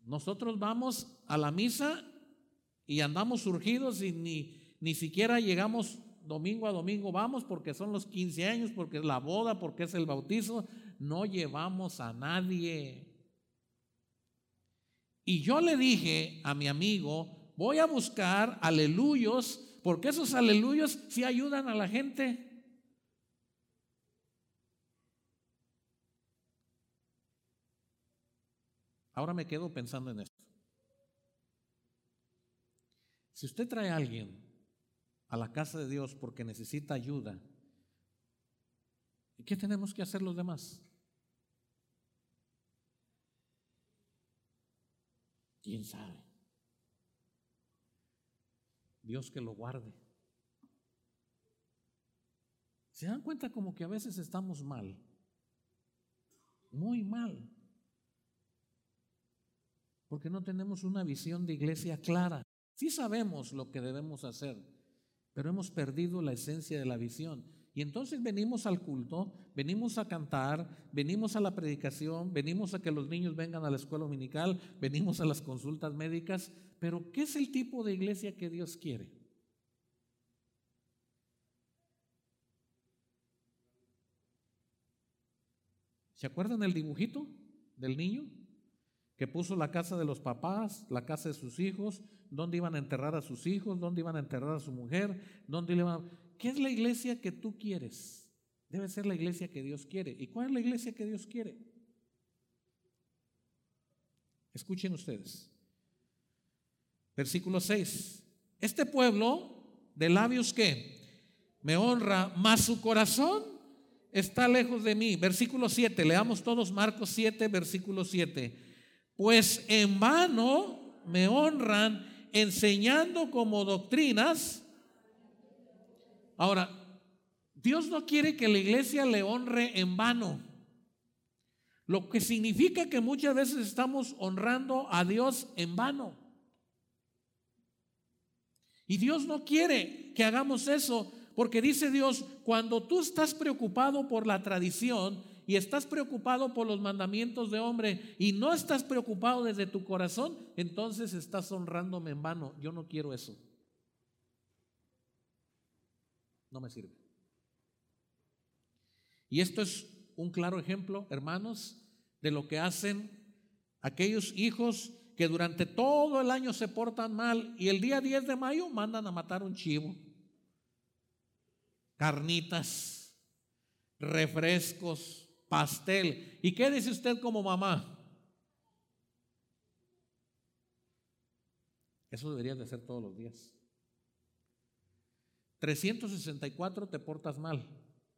Nosotros vamos a la misa y andamos surgidos y ni, ni siquiera llegamos domingo a domingo, vamos porque son los 15 años, porque es la boda, porque es el bautizo, no llevamos a nadie. Y yo le dije a mi amigo, voy a buscar aleluyos, porque esos aleluyos sí ayudan a la gente. Ahora me quedo pensando en esto. Si usted trae a alguien a la casa de Dios porque necesita ayuda, ¿qué tenemos que hacer los demás? ¿Quién sabe? Dios que lo guarde. ¿Se dan cuenta como que a veces estamos mal? Muy mal. Porque no tenemos una visión de iglesia clara. Sí sabemos lo que debemos hacer, pero hemos perdido la esencia de la visión. Y entonces venimos al culto, venimos a cantar, venimos a la predicación, venimos a que los niños vengan a la escuela dominical, venimos a las consultas médicas, pero ¿qué es el tipo de iglesia que Dios quiere? ¿Se acuerdan del dibujito del niño? Que puso la casa de los papás, la casa de sus hijos, dónde iban a enterrar a sus hijos, dónde iban a enterrar a su mujer, dónde iban a... ¿Qué es la iglesia que tú quieres? Debe ser la iglesia que Dios quiere. ¿Y cuál es la iglesia que Dios quiere? Escuchen ustedes. Versículo 6. Este pueblo de labios que me honra, más su corazón está lejos de mí. Versículo 7. Leamos todos Marcos 7, versículo 7. Pues en vano me honran enseñando como doctrinas Ahora, Dios no quiere que la iglesia le honre en vano. Lo que significa que muchas veces estamos honrando a Dios en vano. Y Dios no quiere que hagamos eso, porque dice Dios, cuando tú estás preocupado por la tradición y estás preocupado por los mandamientos de hombre y no estás preocupado desde tu corazón, entonces estás honrándome en vano. Yo no quiero eso no me sirve. Y esto es un claro ejemplo, hermanos, de lo que hacen aquellos hijos que durante todo el año se portan mal y el día 10 de mayo mandan a matar un chivo, carnitas, refrescos, pastel. ¿Y qué dice usted como mamá? Eso debería de ser todos los días. 364 te portas mal,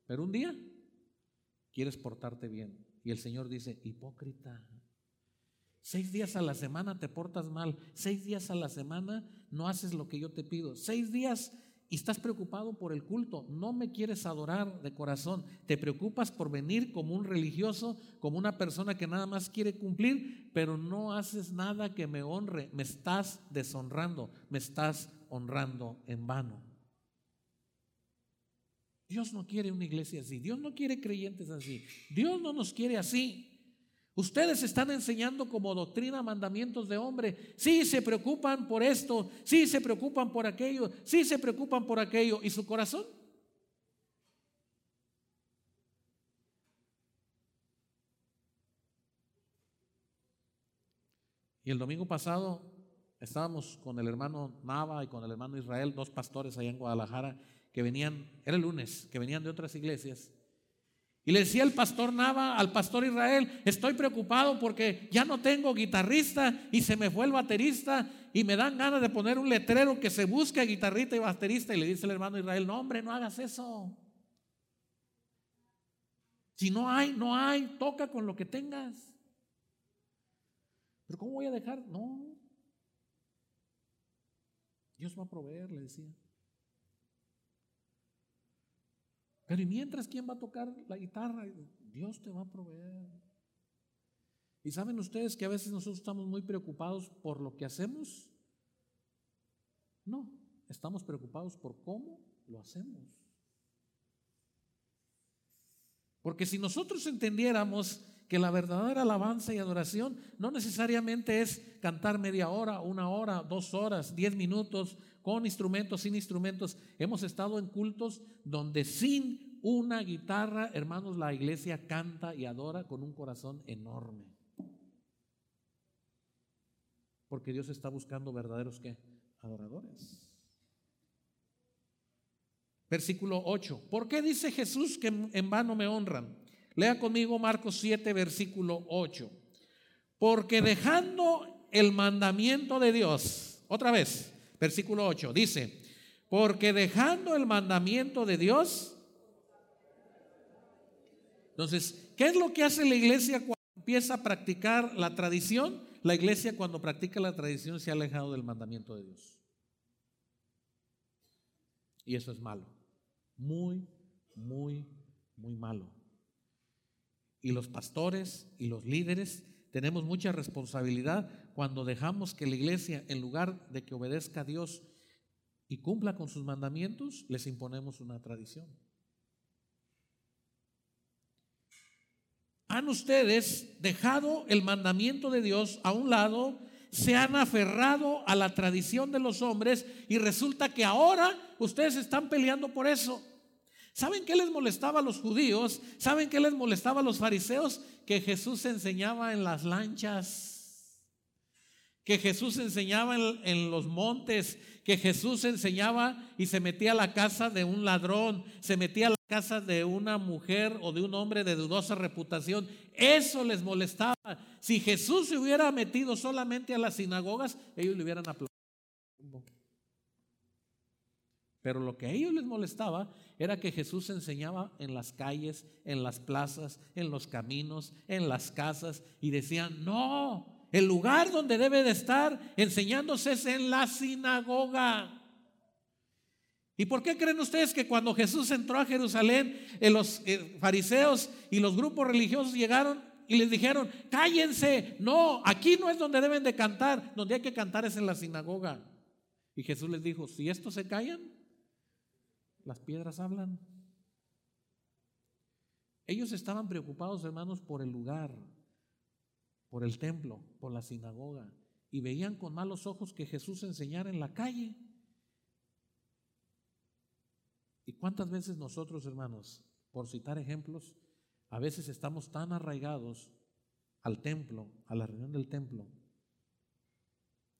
pero un día quieres portarte bien. Y el Señor dice, hipócrita, seis días a la semana te portas mal, seis días a la semana no haces lo que yo te pido, seis días y estás preocupado por el culto, no me quieres adorar de corazón, te preocupas por venir como un religioso, como una persona que nada más quiere cumplir, pero no haces nada que me honre, me estás deshonrando, me estás honrando en vano. Dios no quiere una iglesia así. Dios no quiere creyentes así. Dios no nos quiere así. Ustedes están enseñando como doctrina mandamientos de hombre. Sí se preocupan por esto, sí se preocupan por aquello, sí se preocupan por aquello. ¿Y su corazón? Y el domingo pasado estábamos con el hermano Nava y con el hermano Israel, dos pastores allá en Guadalajara, que venían, era el lunes, que venían de otras iglesias. Y le decía el pastor Nava al pastor Israel, estoy preocupado porque ya no tengo guitarrista y se me fue el baterista y me dan ganas de poner un letrero que se busque guitarrista y baterista. Y le dice el hermano Israel, no hombre, no hagas eso. Si no hay, no hay, toca con lo que tengas. Pero ¿cómo voy a dejar? No. Dios va a proveer, le decía. Pero y mientras, ¿quién va a tocar la guitarra? Dios te va a proveer. ¿Y saben ustedes que a veces nosotros estamos muy preocupados por lo que hacemos? No, estamos preocupados por cómo lo hacemos. Porque si nosotros entendiéramos que la verdadera alabanza y adoración no necesariamente es cantar media hora, una hora, dos horas, diez minutos, con instrumentos, sin instrumentos. Hemos estado en cultos donde sin una guitarra, hermanos, la iglesia canta y adora con un corazón enorme. Porque Dios está buscando verdaderos ¿qué? adoradores. Versículo 8. ¿Por qué dice Jesús que en vano me honran? Lea conmigo Marcos 7, versículo 8. Porque dejando el mandamiento de Dios, otra vez, versículo 8, dice, porque dejando el mandamiento de Dios, entonces, ¿qué es lo que hace la iglesia cuando empieza a practicar la tradición? La iglesia cuando practica la tradición se ha alejado del mandamiento de Dios. Y eso es malo. Muy, muy, muy malo y los pastores y los líderes tenemos mucha responsabilidad cuando dejamos que la iglesia, en lugar de que obedezca a Dios y cumpla con sus mandamientos, les imponemos una tradición. Han ustedes dejado el mandamiento de Dios a un lado, se han aferrado a la tradición de los hombres y resulta que ahora ustedes están peleando por eso. ¿Saben qué les molestaba a los judíos? ¿Saben qué les molestaba a los fariseos? Que Jesús enseñaba en las lanchas, que Jesús enseñaba en, los montes, que Jesús enseñaba y se metía a la casa de un ladrón, se metía a la casa de una mujer o de un hombre de dudosa reputación. Eso les molestaba. Si Jesús se hubiera metido solamente a las sinagogas, ellos le hubieran aplaudido. Pero lo que a ellos les molestaba era que Jesús enseñaba en las calles, en las plazas, en los caminos, en las casas y decían, no, el lugar donde debe de estar enseñándose es en la sinagoga. ¿Y por qué creen ustedes que cuando Jesús entró a Jerusalén, eh, los eh, fariseos y los grupos religiosos llegaron y les dijeron, cállense, no, aquí no es donde deben de cantar, donde hay que cantar es en la sinagoga. Y Jesús les dijo, si estos se callan, las piedras hablan. Ellos estaban preocupados, hermanos, por el lugar, por el templo, por la sinagoga, y veían con malos ojos que Jesús enseñara en la calle. ¿Y cuántas veces nosotros, hermanos, por citar ejemplos, a veces estamos tan arraigados al templo, a la reunión del templo,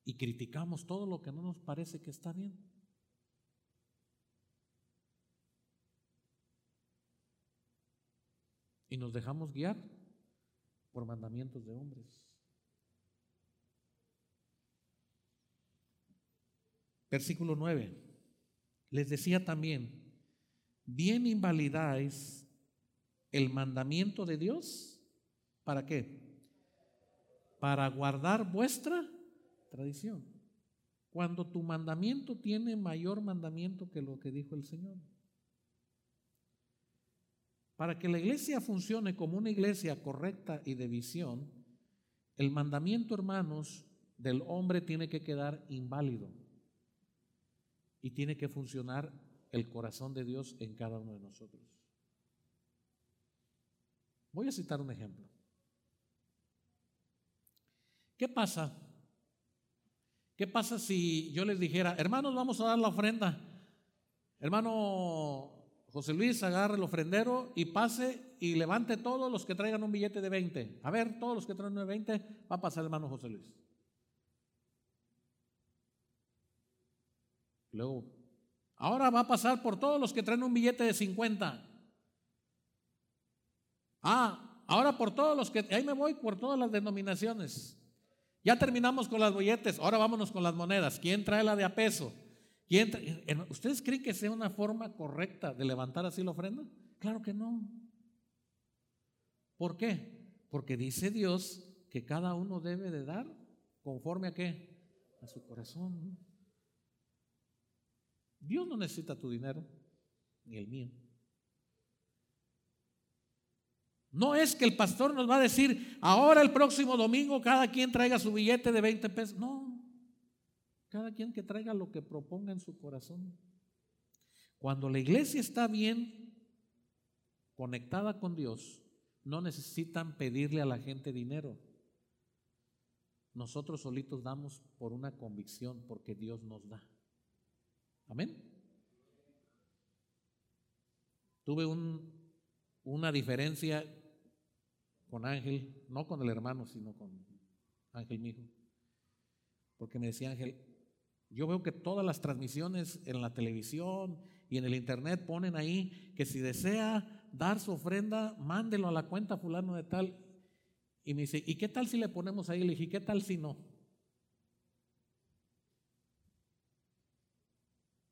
y criticamos todo lo que no nos parece que está bien? Y nos dejamos guiar por mandamientos de hombres. Versículo 9. Les decía también, bien invalidáis el mandamiento de Dios. ¿Para qué? Para guardar vuestra tradición. Cuando tu mandamiento tiene mayor mandamiento que lo que dijo el Señor. Para que la iglesia funcione como una iglesia correcta y de visión, el mandamiento, hermanos, del hombre tiene que quedar inválido y tiene que funcionar el corazón de Dios en cada uno de nosotros. Voy a citar un ejemplo. ¿Qué pasa? ¿Qué pasa si yo les dijera, hermanos, vamos a dar la ofrenda? Hermano José Luis agarre el ofrendero y pase y levante todos los que traigan un billete de 20. A ver, todos los que traigan un de 20, va a pasar el hermano José Luis. Luego, ahora va a pasar por todos los que traen un billete de 50. Ah, ahora por todos los que, ahí me voy por todas las denominaciones. Ya terminamos con las billetes, ahora vámonos con las monedas. ¿Quién trae la de a peso? ¿Ustedes creen que sea una forma correcta de levantar así la ofrenda? Claro que no. ¿Por qué? Porque dice Dios que cada uno debe de dar conforme a qué? A su corazón. Dios no necesita tu dinero, ni el mío. No es que el pastor nos va a decir, ahora el próximo domingo cada quien traiga su billete de 20 pesos. No, cada quien que traiga lo que proponga en su corazón. Cuando la iglesia está bien conectada con Dios, no necesitan pedirle a la gente dinero. Nosotros solitos damos por una convicción, porque Dios nos da. Amén. Tuve un, una diferencia con Ángel, no con el hermano, sino con Ángel mi hijo. Porque me decía Ángel, yo veo que todas las transmisiones en la televisión y en el internet ponen ahí que si desea dar su ofrenda, mándelo a la cuenta fulano de tal. Y me dice, ¿y qué tal si le ponemos ahí? Le dije, ¿qué tal si no?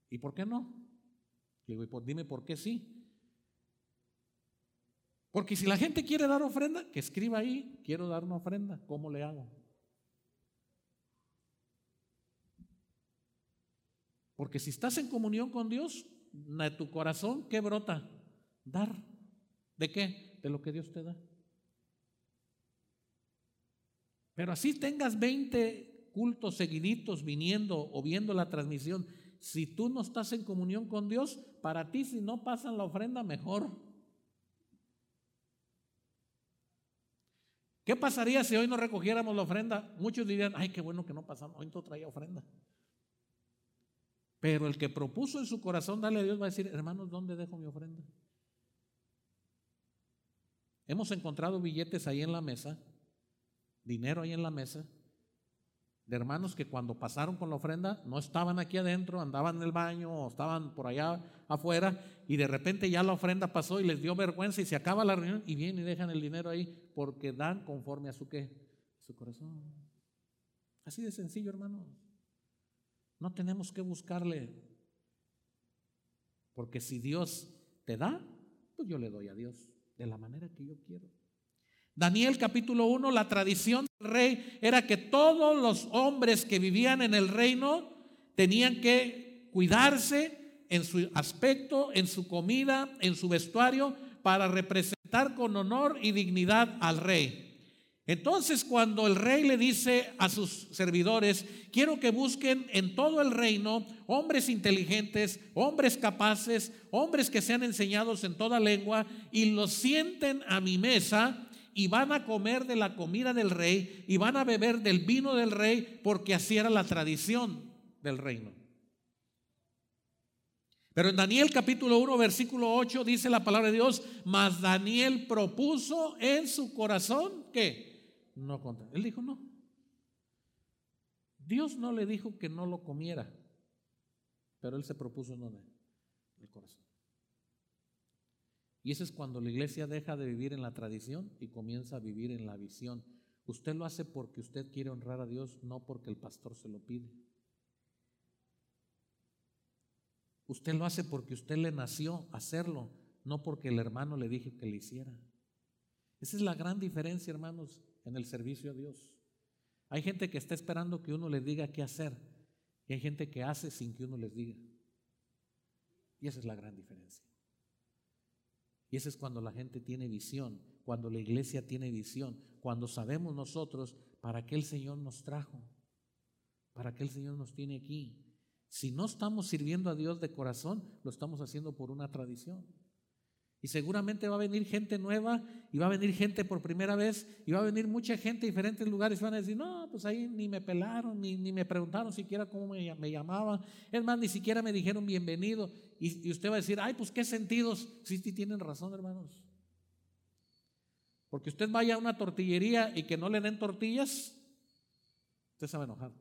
¿Y por qué no? Le digo, pues dime por qué sí. Porque si la gente quiere dar ofrenda, que escriba ahí, quiero dar una ofrenda, ¿cómo le hago? Porque si estás en comunión con Dios, de tu corazón, ¿qué brota? Dar. ¿De qué? De lo que Dios te da. Pero así tengas 20 cultos seguiditos viniendo o viendo la transmisión, si tú no estás en comunión con Dios, para ti si no pasan la ofrenda, mejor. ¿Qué pasaría si hoy no recogiéramos la ofrenda? Muchos dirían, ay, qué bueno que no pasamos, hoy no traía ofrenda. Pero el que propuso en su corazón darle a Dios va a decir, hermanos, ¿dónde dejo mi ofrenda? Hemos encontrado billetes ahí en la mesa, dinero ahí en la mesa, de hermanos que cuando pasaron con la ofrenda no estaban aquí adentro, andaban en el baño o estaban por allá afuera y de repente ya la ofrenda pasó y les dio vergüenza y se acaba la reunión y vienen y dejan el dinero ahí porque dan conforme a su qué, su corazón. Así de sencillo, hermanos. No tenemos que buscarle. Porque si Dios te da, pues yo le doy a Dios de la manera que yo quiero. Daniel capítulo 1, la tradición del rey era que todos los hombres que vivían en el reino tenían que cuidarse en su aspecto, en su comida, en su vestuario, para representar con honor y dignidad al rey. Entonces cuando el rey le dice a sus servidores, quiero que busquen en todo el reino hombres inteligentes, hombres capaces, hombres que sean enseñados en toda lengua y los sienten a mi mesa y van a comer de la comida del rey y van a beber del vino del rey porque así era la tradición del reino. Pero en Daniel capítulo 1 versículo 8 dice la palabra de Dios, mas Daniel propuso en su corazón que no contra. Él dijo no. Dios no le dijo que no lo comiera, pero él se propuso no de el corazón. Y eso es cuando la iglesia deja de vivir en la tradición y comienza a vivir en la visión. Usted lo hace porque usted quiere honrar a Dios, no porque el pastor se lo pide. Usted lo hace porque usted le nació hacerlo, no porque el hermano le dije que le hiciera. Esa es la gran diferencia, hermanos en el servicio a Dios. Hay gente que está esperando que uno les diga qué hacer y hay gente que hace sin que uno les diga. Y esa es la gran diferencia. Y esa es cuando la gente tiene visión, cuando la iglesia tiene visión, cuando sabemos nosotros para qué el Señor nos trajo, para qué el Señor nos tiene aquí. Si no estamos sirviendo a Dios de corazón, lo estamos haciendo por una tradición. Y seguramente va a venir gente nueva y va a venir gente por primera vez y va a venir mucha gente de diferentes lugares y van a decir, no, pues ahí ni me pelaron, ni, ni me preguntaron siquiera cómo me, me, llamaban. Es ni siquiera me dijeron bienvenido. Y, y, usted va a decir, ay, pues qué sentidos. Sí, sí, tienen razón, hermanos. Porque usted vaya a una tortillería y que no le den tortillas, usted se va a enojar.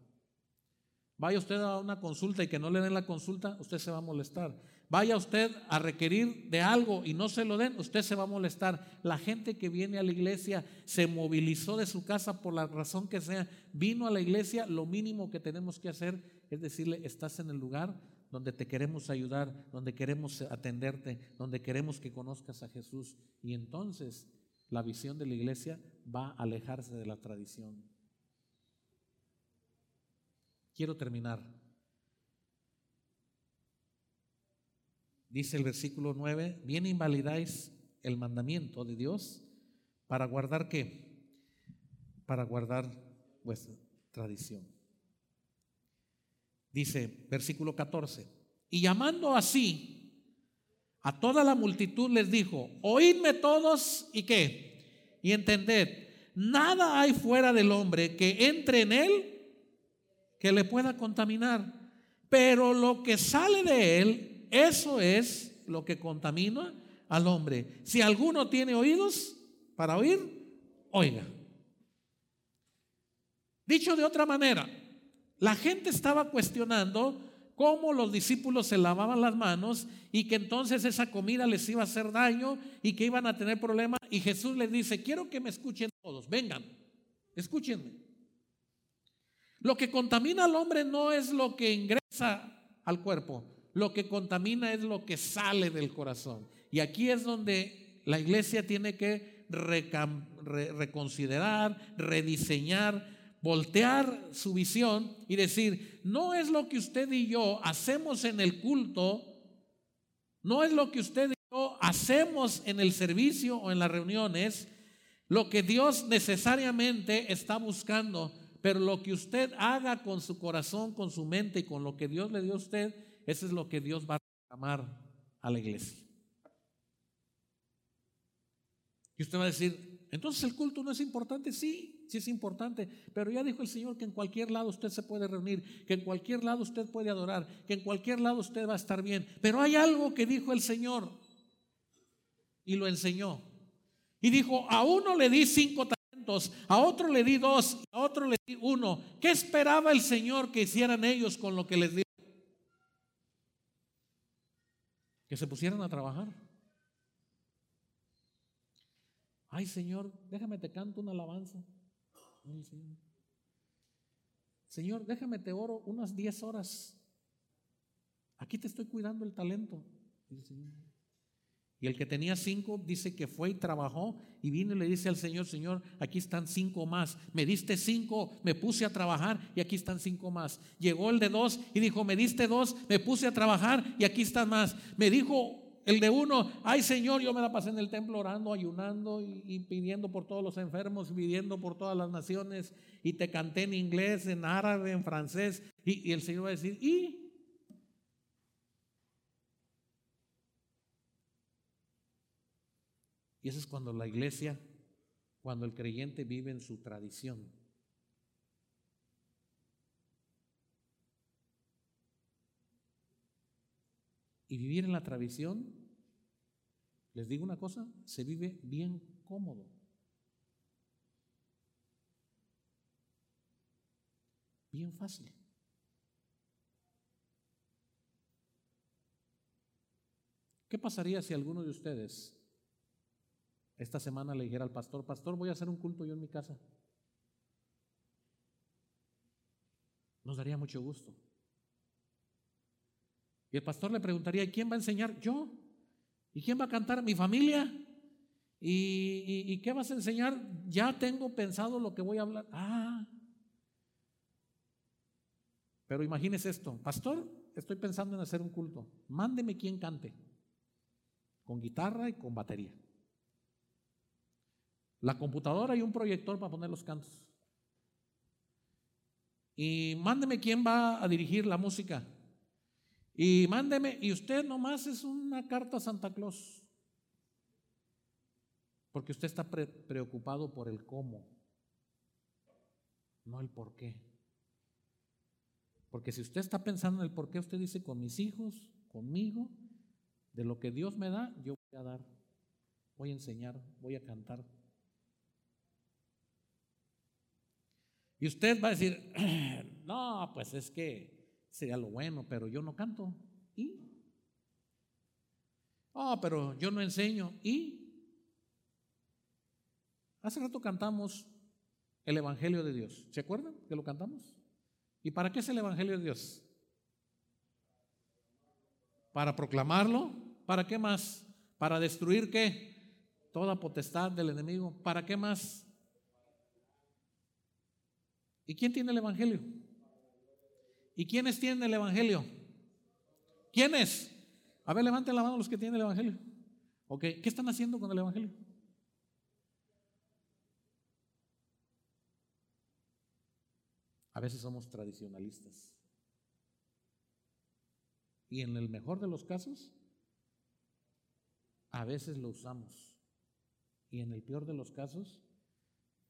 Vaya usted a una consulta y que no le den la consulta, usted se va a molestar. Vaya usted a requerir de algo y no se lo den, usted se va a molestar. La gente que viene a la iglesia se movilizó de su casa por la razón que sea, vino a la iglesia, lo mínimo que tenemos que hacer es decirle, estás en el lugar donde te queremos ayudar, donde queremos atenderte, donde queremos que conozcas a Jesús. Y entonces la visión de la iglesia va a alejarse de la tradición. Quiero terminar. Dice el versículo 9, bien invalidáis el mandamiento de Dios ¿Para guardar qué? Para guardar vuestra tradición. Dice, versículo 14, y llamando así a toda la multitud les dijo, oídme todos y qué, y entended, nada hay fuera del hombre que entre en él que le pueda contaminar, pero lo que sale de él, eso es lo que contamina al hombre. Si alguno tiene oídos para oír, oiga. Dicho de otra manera, la gente estaba cuestionando cómo los discípulos se lavaban las manos y que entonces esa comida les iba a hacer daño y que iban a tener problemas. Y Jesús les dice, quiero que me escuchen todos, vengan, escúchenme. Lo que contamina al hombre no es lo que ingresa al cuerpo, lo que contamina es lo que sale del corazón. Y aquí es donde la iglesia tiene que reconsiderar, rediseñar, voltear su visión y decir, no es lo que usted y yo hacemos en el culto, no es lo que usted y yo hacemos en el servicio o en las reuniones, lo que Dios necesariamente está buscando, pero lo que usted haga con su corazón, con su mente y con lo que Dios le dio a usted, eso es lo que Dios va a reclamar a la iglesia. Y usted va a decir, entonces el culto no es importante, sí, sí es importante, pero ya dijo el Señor que en cualquier lado usted se puede reunir, que en cualquier lado usted puede adorar, que en cualquier lado usted va a estar bien. Pero hay algo que dijo el Señor y lo enseñó. Y dijo, a uno le di cinco talentos, a otro le di dos, a otro le di uno. ¿Qué esperaba el Señor que hicieran ellos con lo que les dio? Que se pusieran a trabajar. Ay, Señor, déjame te canto una alabanza. Señor. déjame te oro unas 10 horas. Aquí te estoy cuidando el talento. Y el que tenía cinco dice que fue y trabajó y vino y le dice al Señor, Señor, aquí están cinco más. Me diste cinco, me puse a trabajar y aquí están cinco más. Llegó el de dos y dijo, me diste dos, me puse a trabajar y aquí están más. Me dijo el de uno, ay Señor, yo me la pasé en el templo orando, ayunando y, pidiendo por todos los enfermos, pidiendo por todas las naciones, y te canté en inglés, en árabe, en francés, y, y el Señor va a decir, ¿y? Y eso es cuando la iglesia, cuando el creyente vive en su tradición. Y vivir en la tradición, les digo una cosa, se vive bien cómodo. Bien fácil. ¿Qué pasaría si alguno de ustedes esta semana le dijera al pastor, pastor, voy a hacer un culto yo en mi casa? Nos daría mucho gusto. Y el pastor le preguntaría, ¿quién va a enseñar? Yo. ¿Y quién va a cantar? Mi familia. ¿Y, qué vas a enseñar? Ya tengo pensado lo que voy a hablar. Ah. Pero imagínese esto, pastor, estoy pensando en hacer un culto. Mándeme quien cante, con guitarra y con batería. La computadora y un proyector para poner los cantos. Y mándeme quién va a dirigir la música. Y mándeme, y usted nomás es una carta a Santa Claus. Porque usted está preocupado por el cómo, no el por qué. Porque si usted está pensando en el por qué, usted dice, con mis hijos, conmigo, de lo que Dios me da, yo voy a dar, voy a enseñar, voy a cantar. Y usted va a decir, no, pues es que sería lo bueno, pero yo no canto. ¿Y? Oh, pero yo no enseño. ¿Y? Hace rato cantamos el Evangelio de Dios. ¿Se acuerdan que lo cantamos? ¿Y para qué es el Evangelio de Dios? Para proclamarlo. ¿Para qué más? Para destruir qué? Toda potestad del enemigo. ¿Para qué más? ¿Y quién tiene el Evangelio? ¿Y quiénes tienen el Evangelio? ¿Quiénes? A ver, levanten la mano los que tienen el Evangelio. Ok, ¿qué están haciendo con el Evangelio? A veces somos tradicionalistas. Y en el mejor de los casos, a veces lo usamos. Y en el peor de los casos,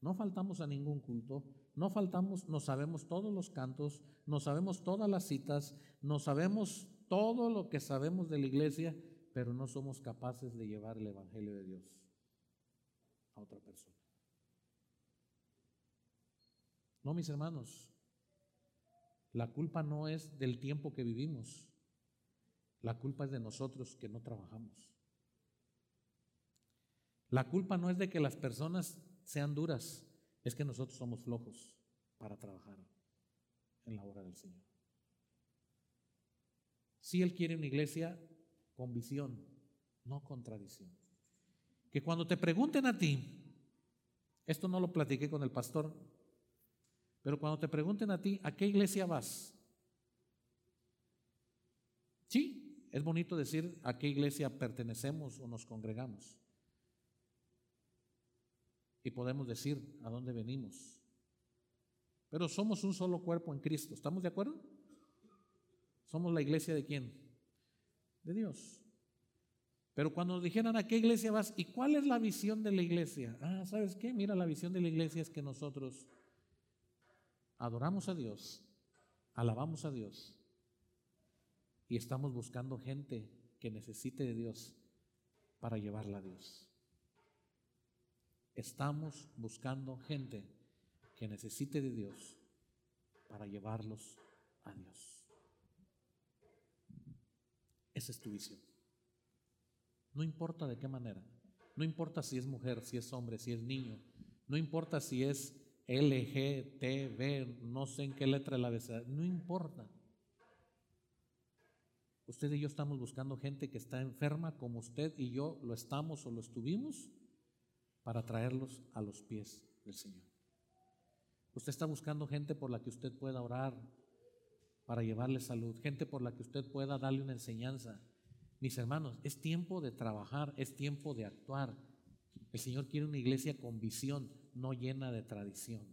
no faltamos a ningún culto, no faltamos, no sabemos todos los cantos, no sabemos todas las citas, no sabemos todo lo que sabemos de la iglesia, pero no somos capaces de llevar el Evangelio de Dios a otra persona. No, mis hermanos, la culpa no es del tiempo que vivimos, la culpa es de nosotros que no trabajamos. La culpa no es de que las personas sean duras, es que nosotros somos flojos para trabajar en la obra del Señor. Si Él quiere una iglesia con visión, no contradicción. Que cuando te pregunten a ti, esto no lo platiqué con el pastor, pero cuando te pregunten a ti, ¿a qué iglesia vas? Sí, es bonito decir a qué iglesia pertenecemos o nos congregamos y podemos decir a dónde venimos. Pero somos un solo cuerpo en Cristo. ¿Estamos de acuerdo? Somos la iglesia de quién? De Dios. Pero cuando nos dijeran a qué iglesia vas y cuál es la visión de la iglesia, ah, ¿sabes qué? Mira, la visión de la iglesia es que nosotros adoramos a Dios, alabamos a Dios y estamos buscando gente que necesite de Dios para llevarla a Dios. Estamos buscando gente que necesite de Dios para llevarlos a Dios. Esa es tu visión. No importa de qué manera. No importa si es mujer, si es hombre, si es niño. No importa si es LGTB, no sé en qué letra la abecedario. No importa. Usted y yo estamos buscando gente que está enferma como usted y yo lo estamos o lo estuvimos para traerlos a los pies del Señor. Usted está buscando gente por la que usted pueda orar, para llevarle salud, gente por la que usted pueda darle una enseñanza. Mis hermanos, es tiempo de trabajar, es tiempo de actuar. El Señor quiere una iglesia con visión, no llena de tradición.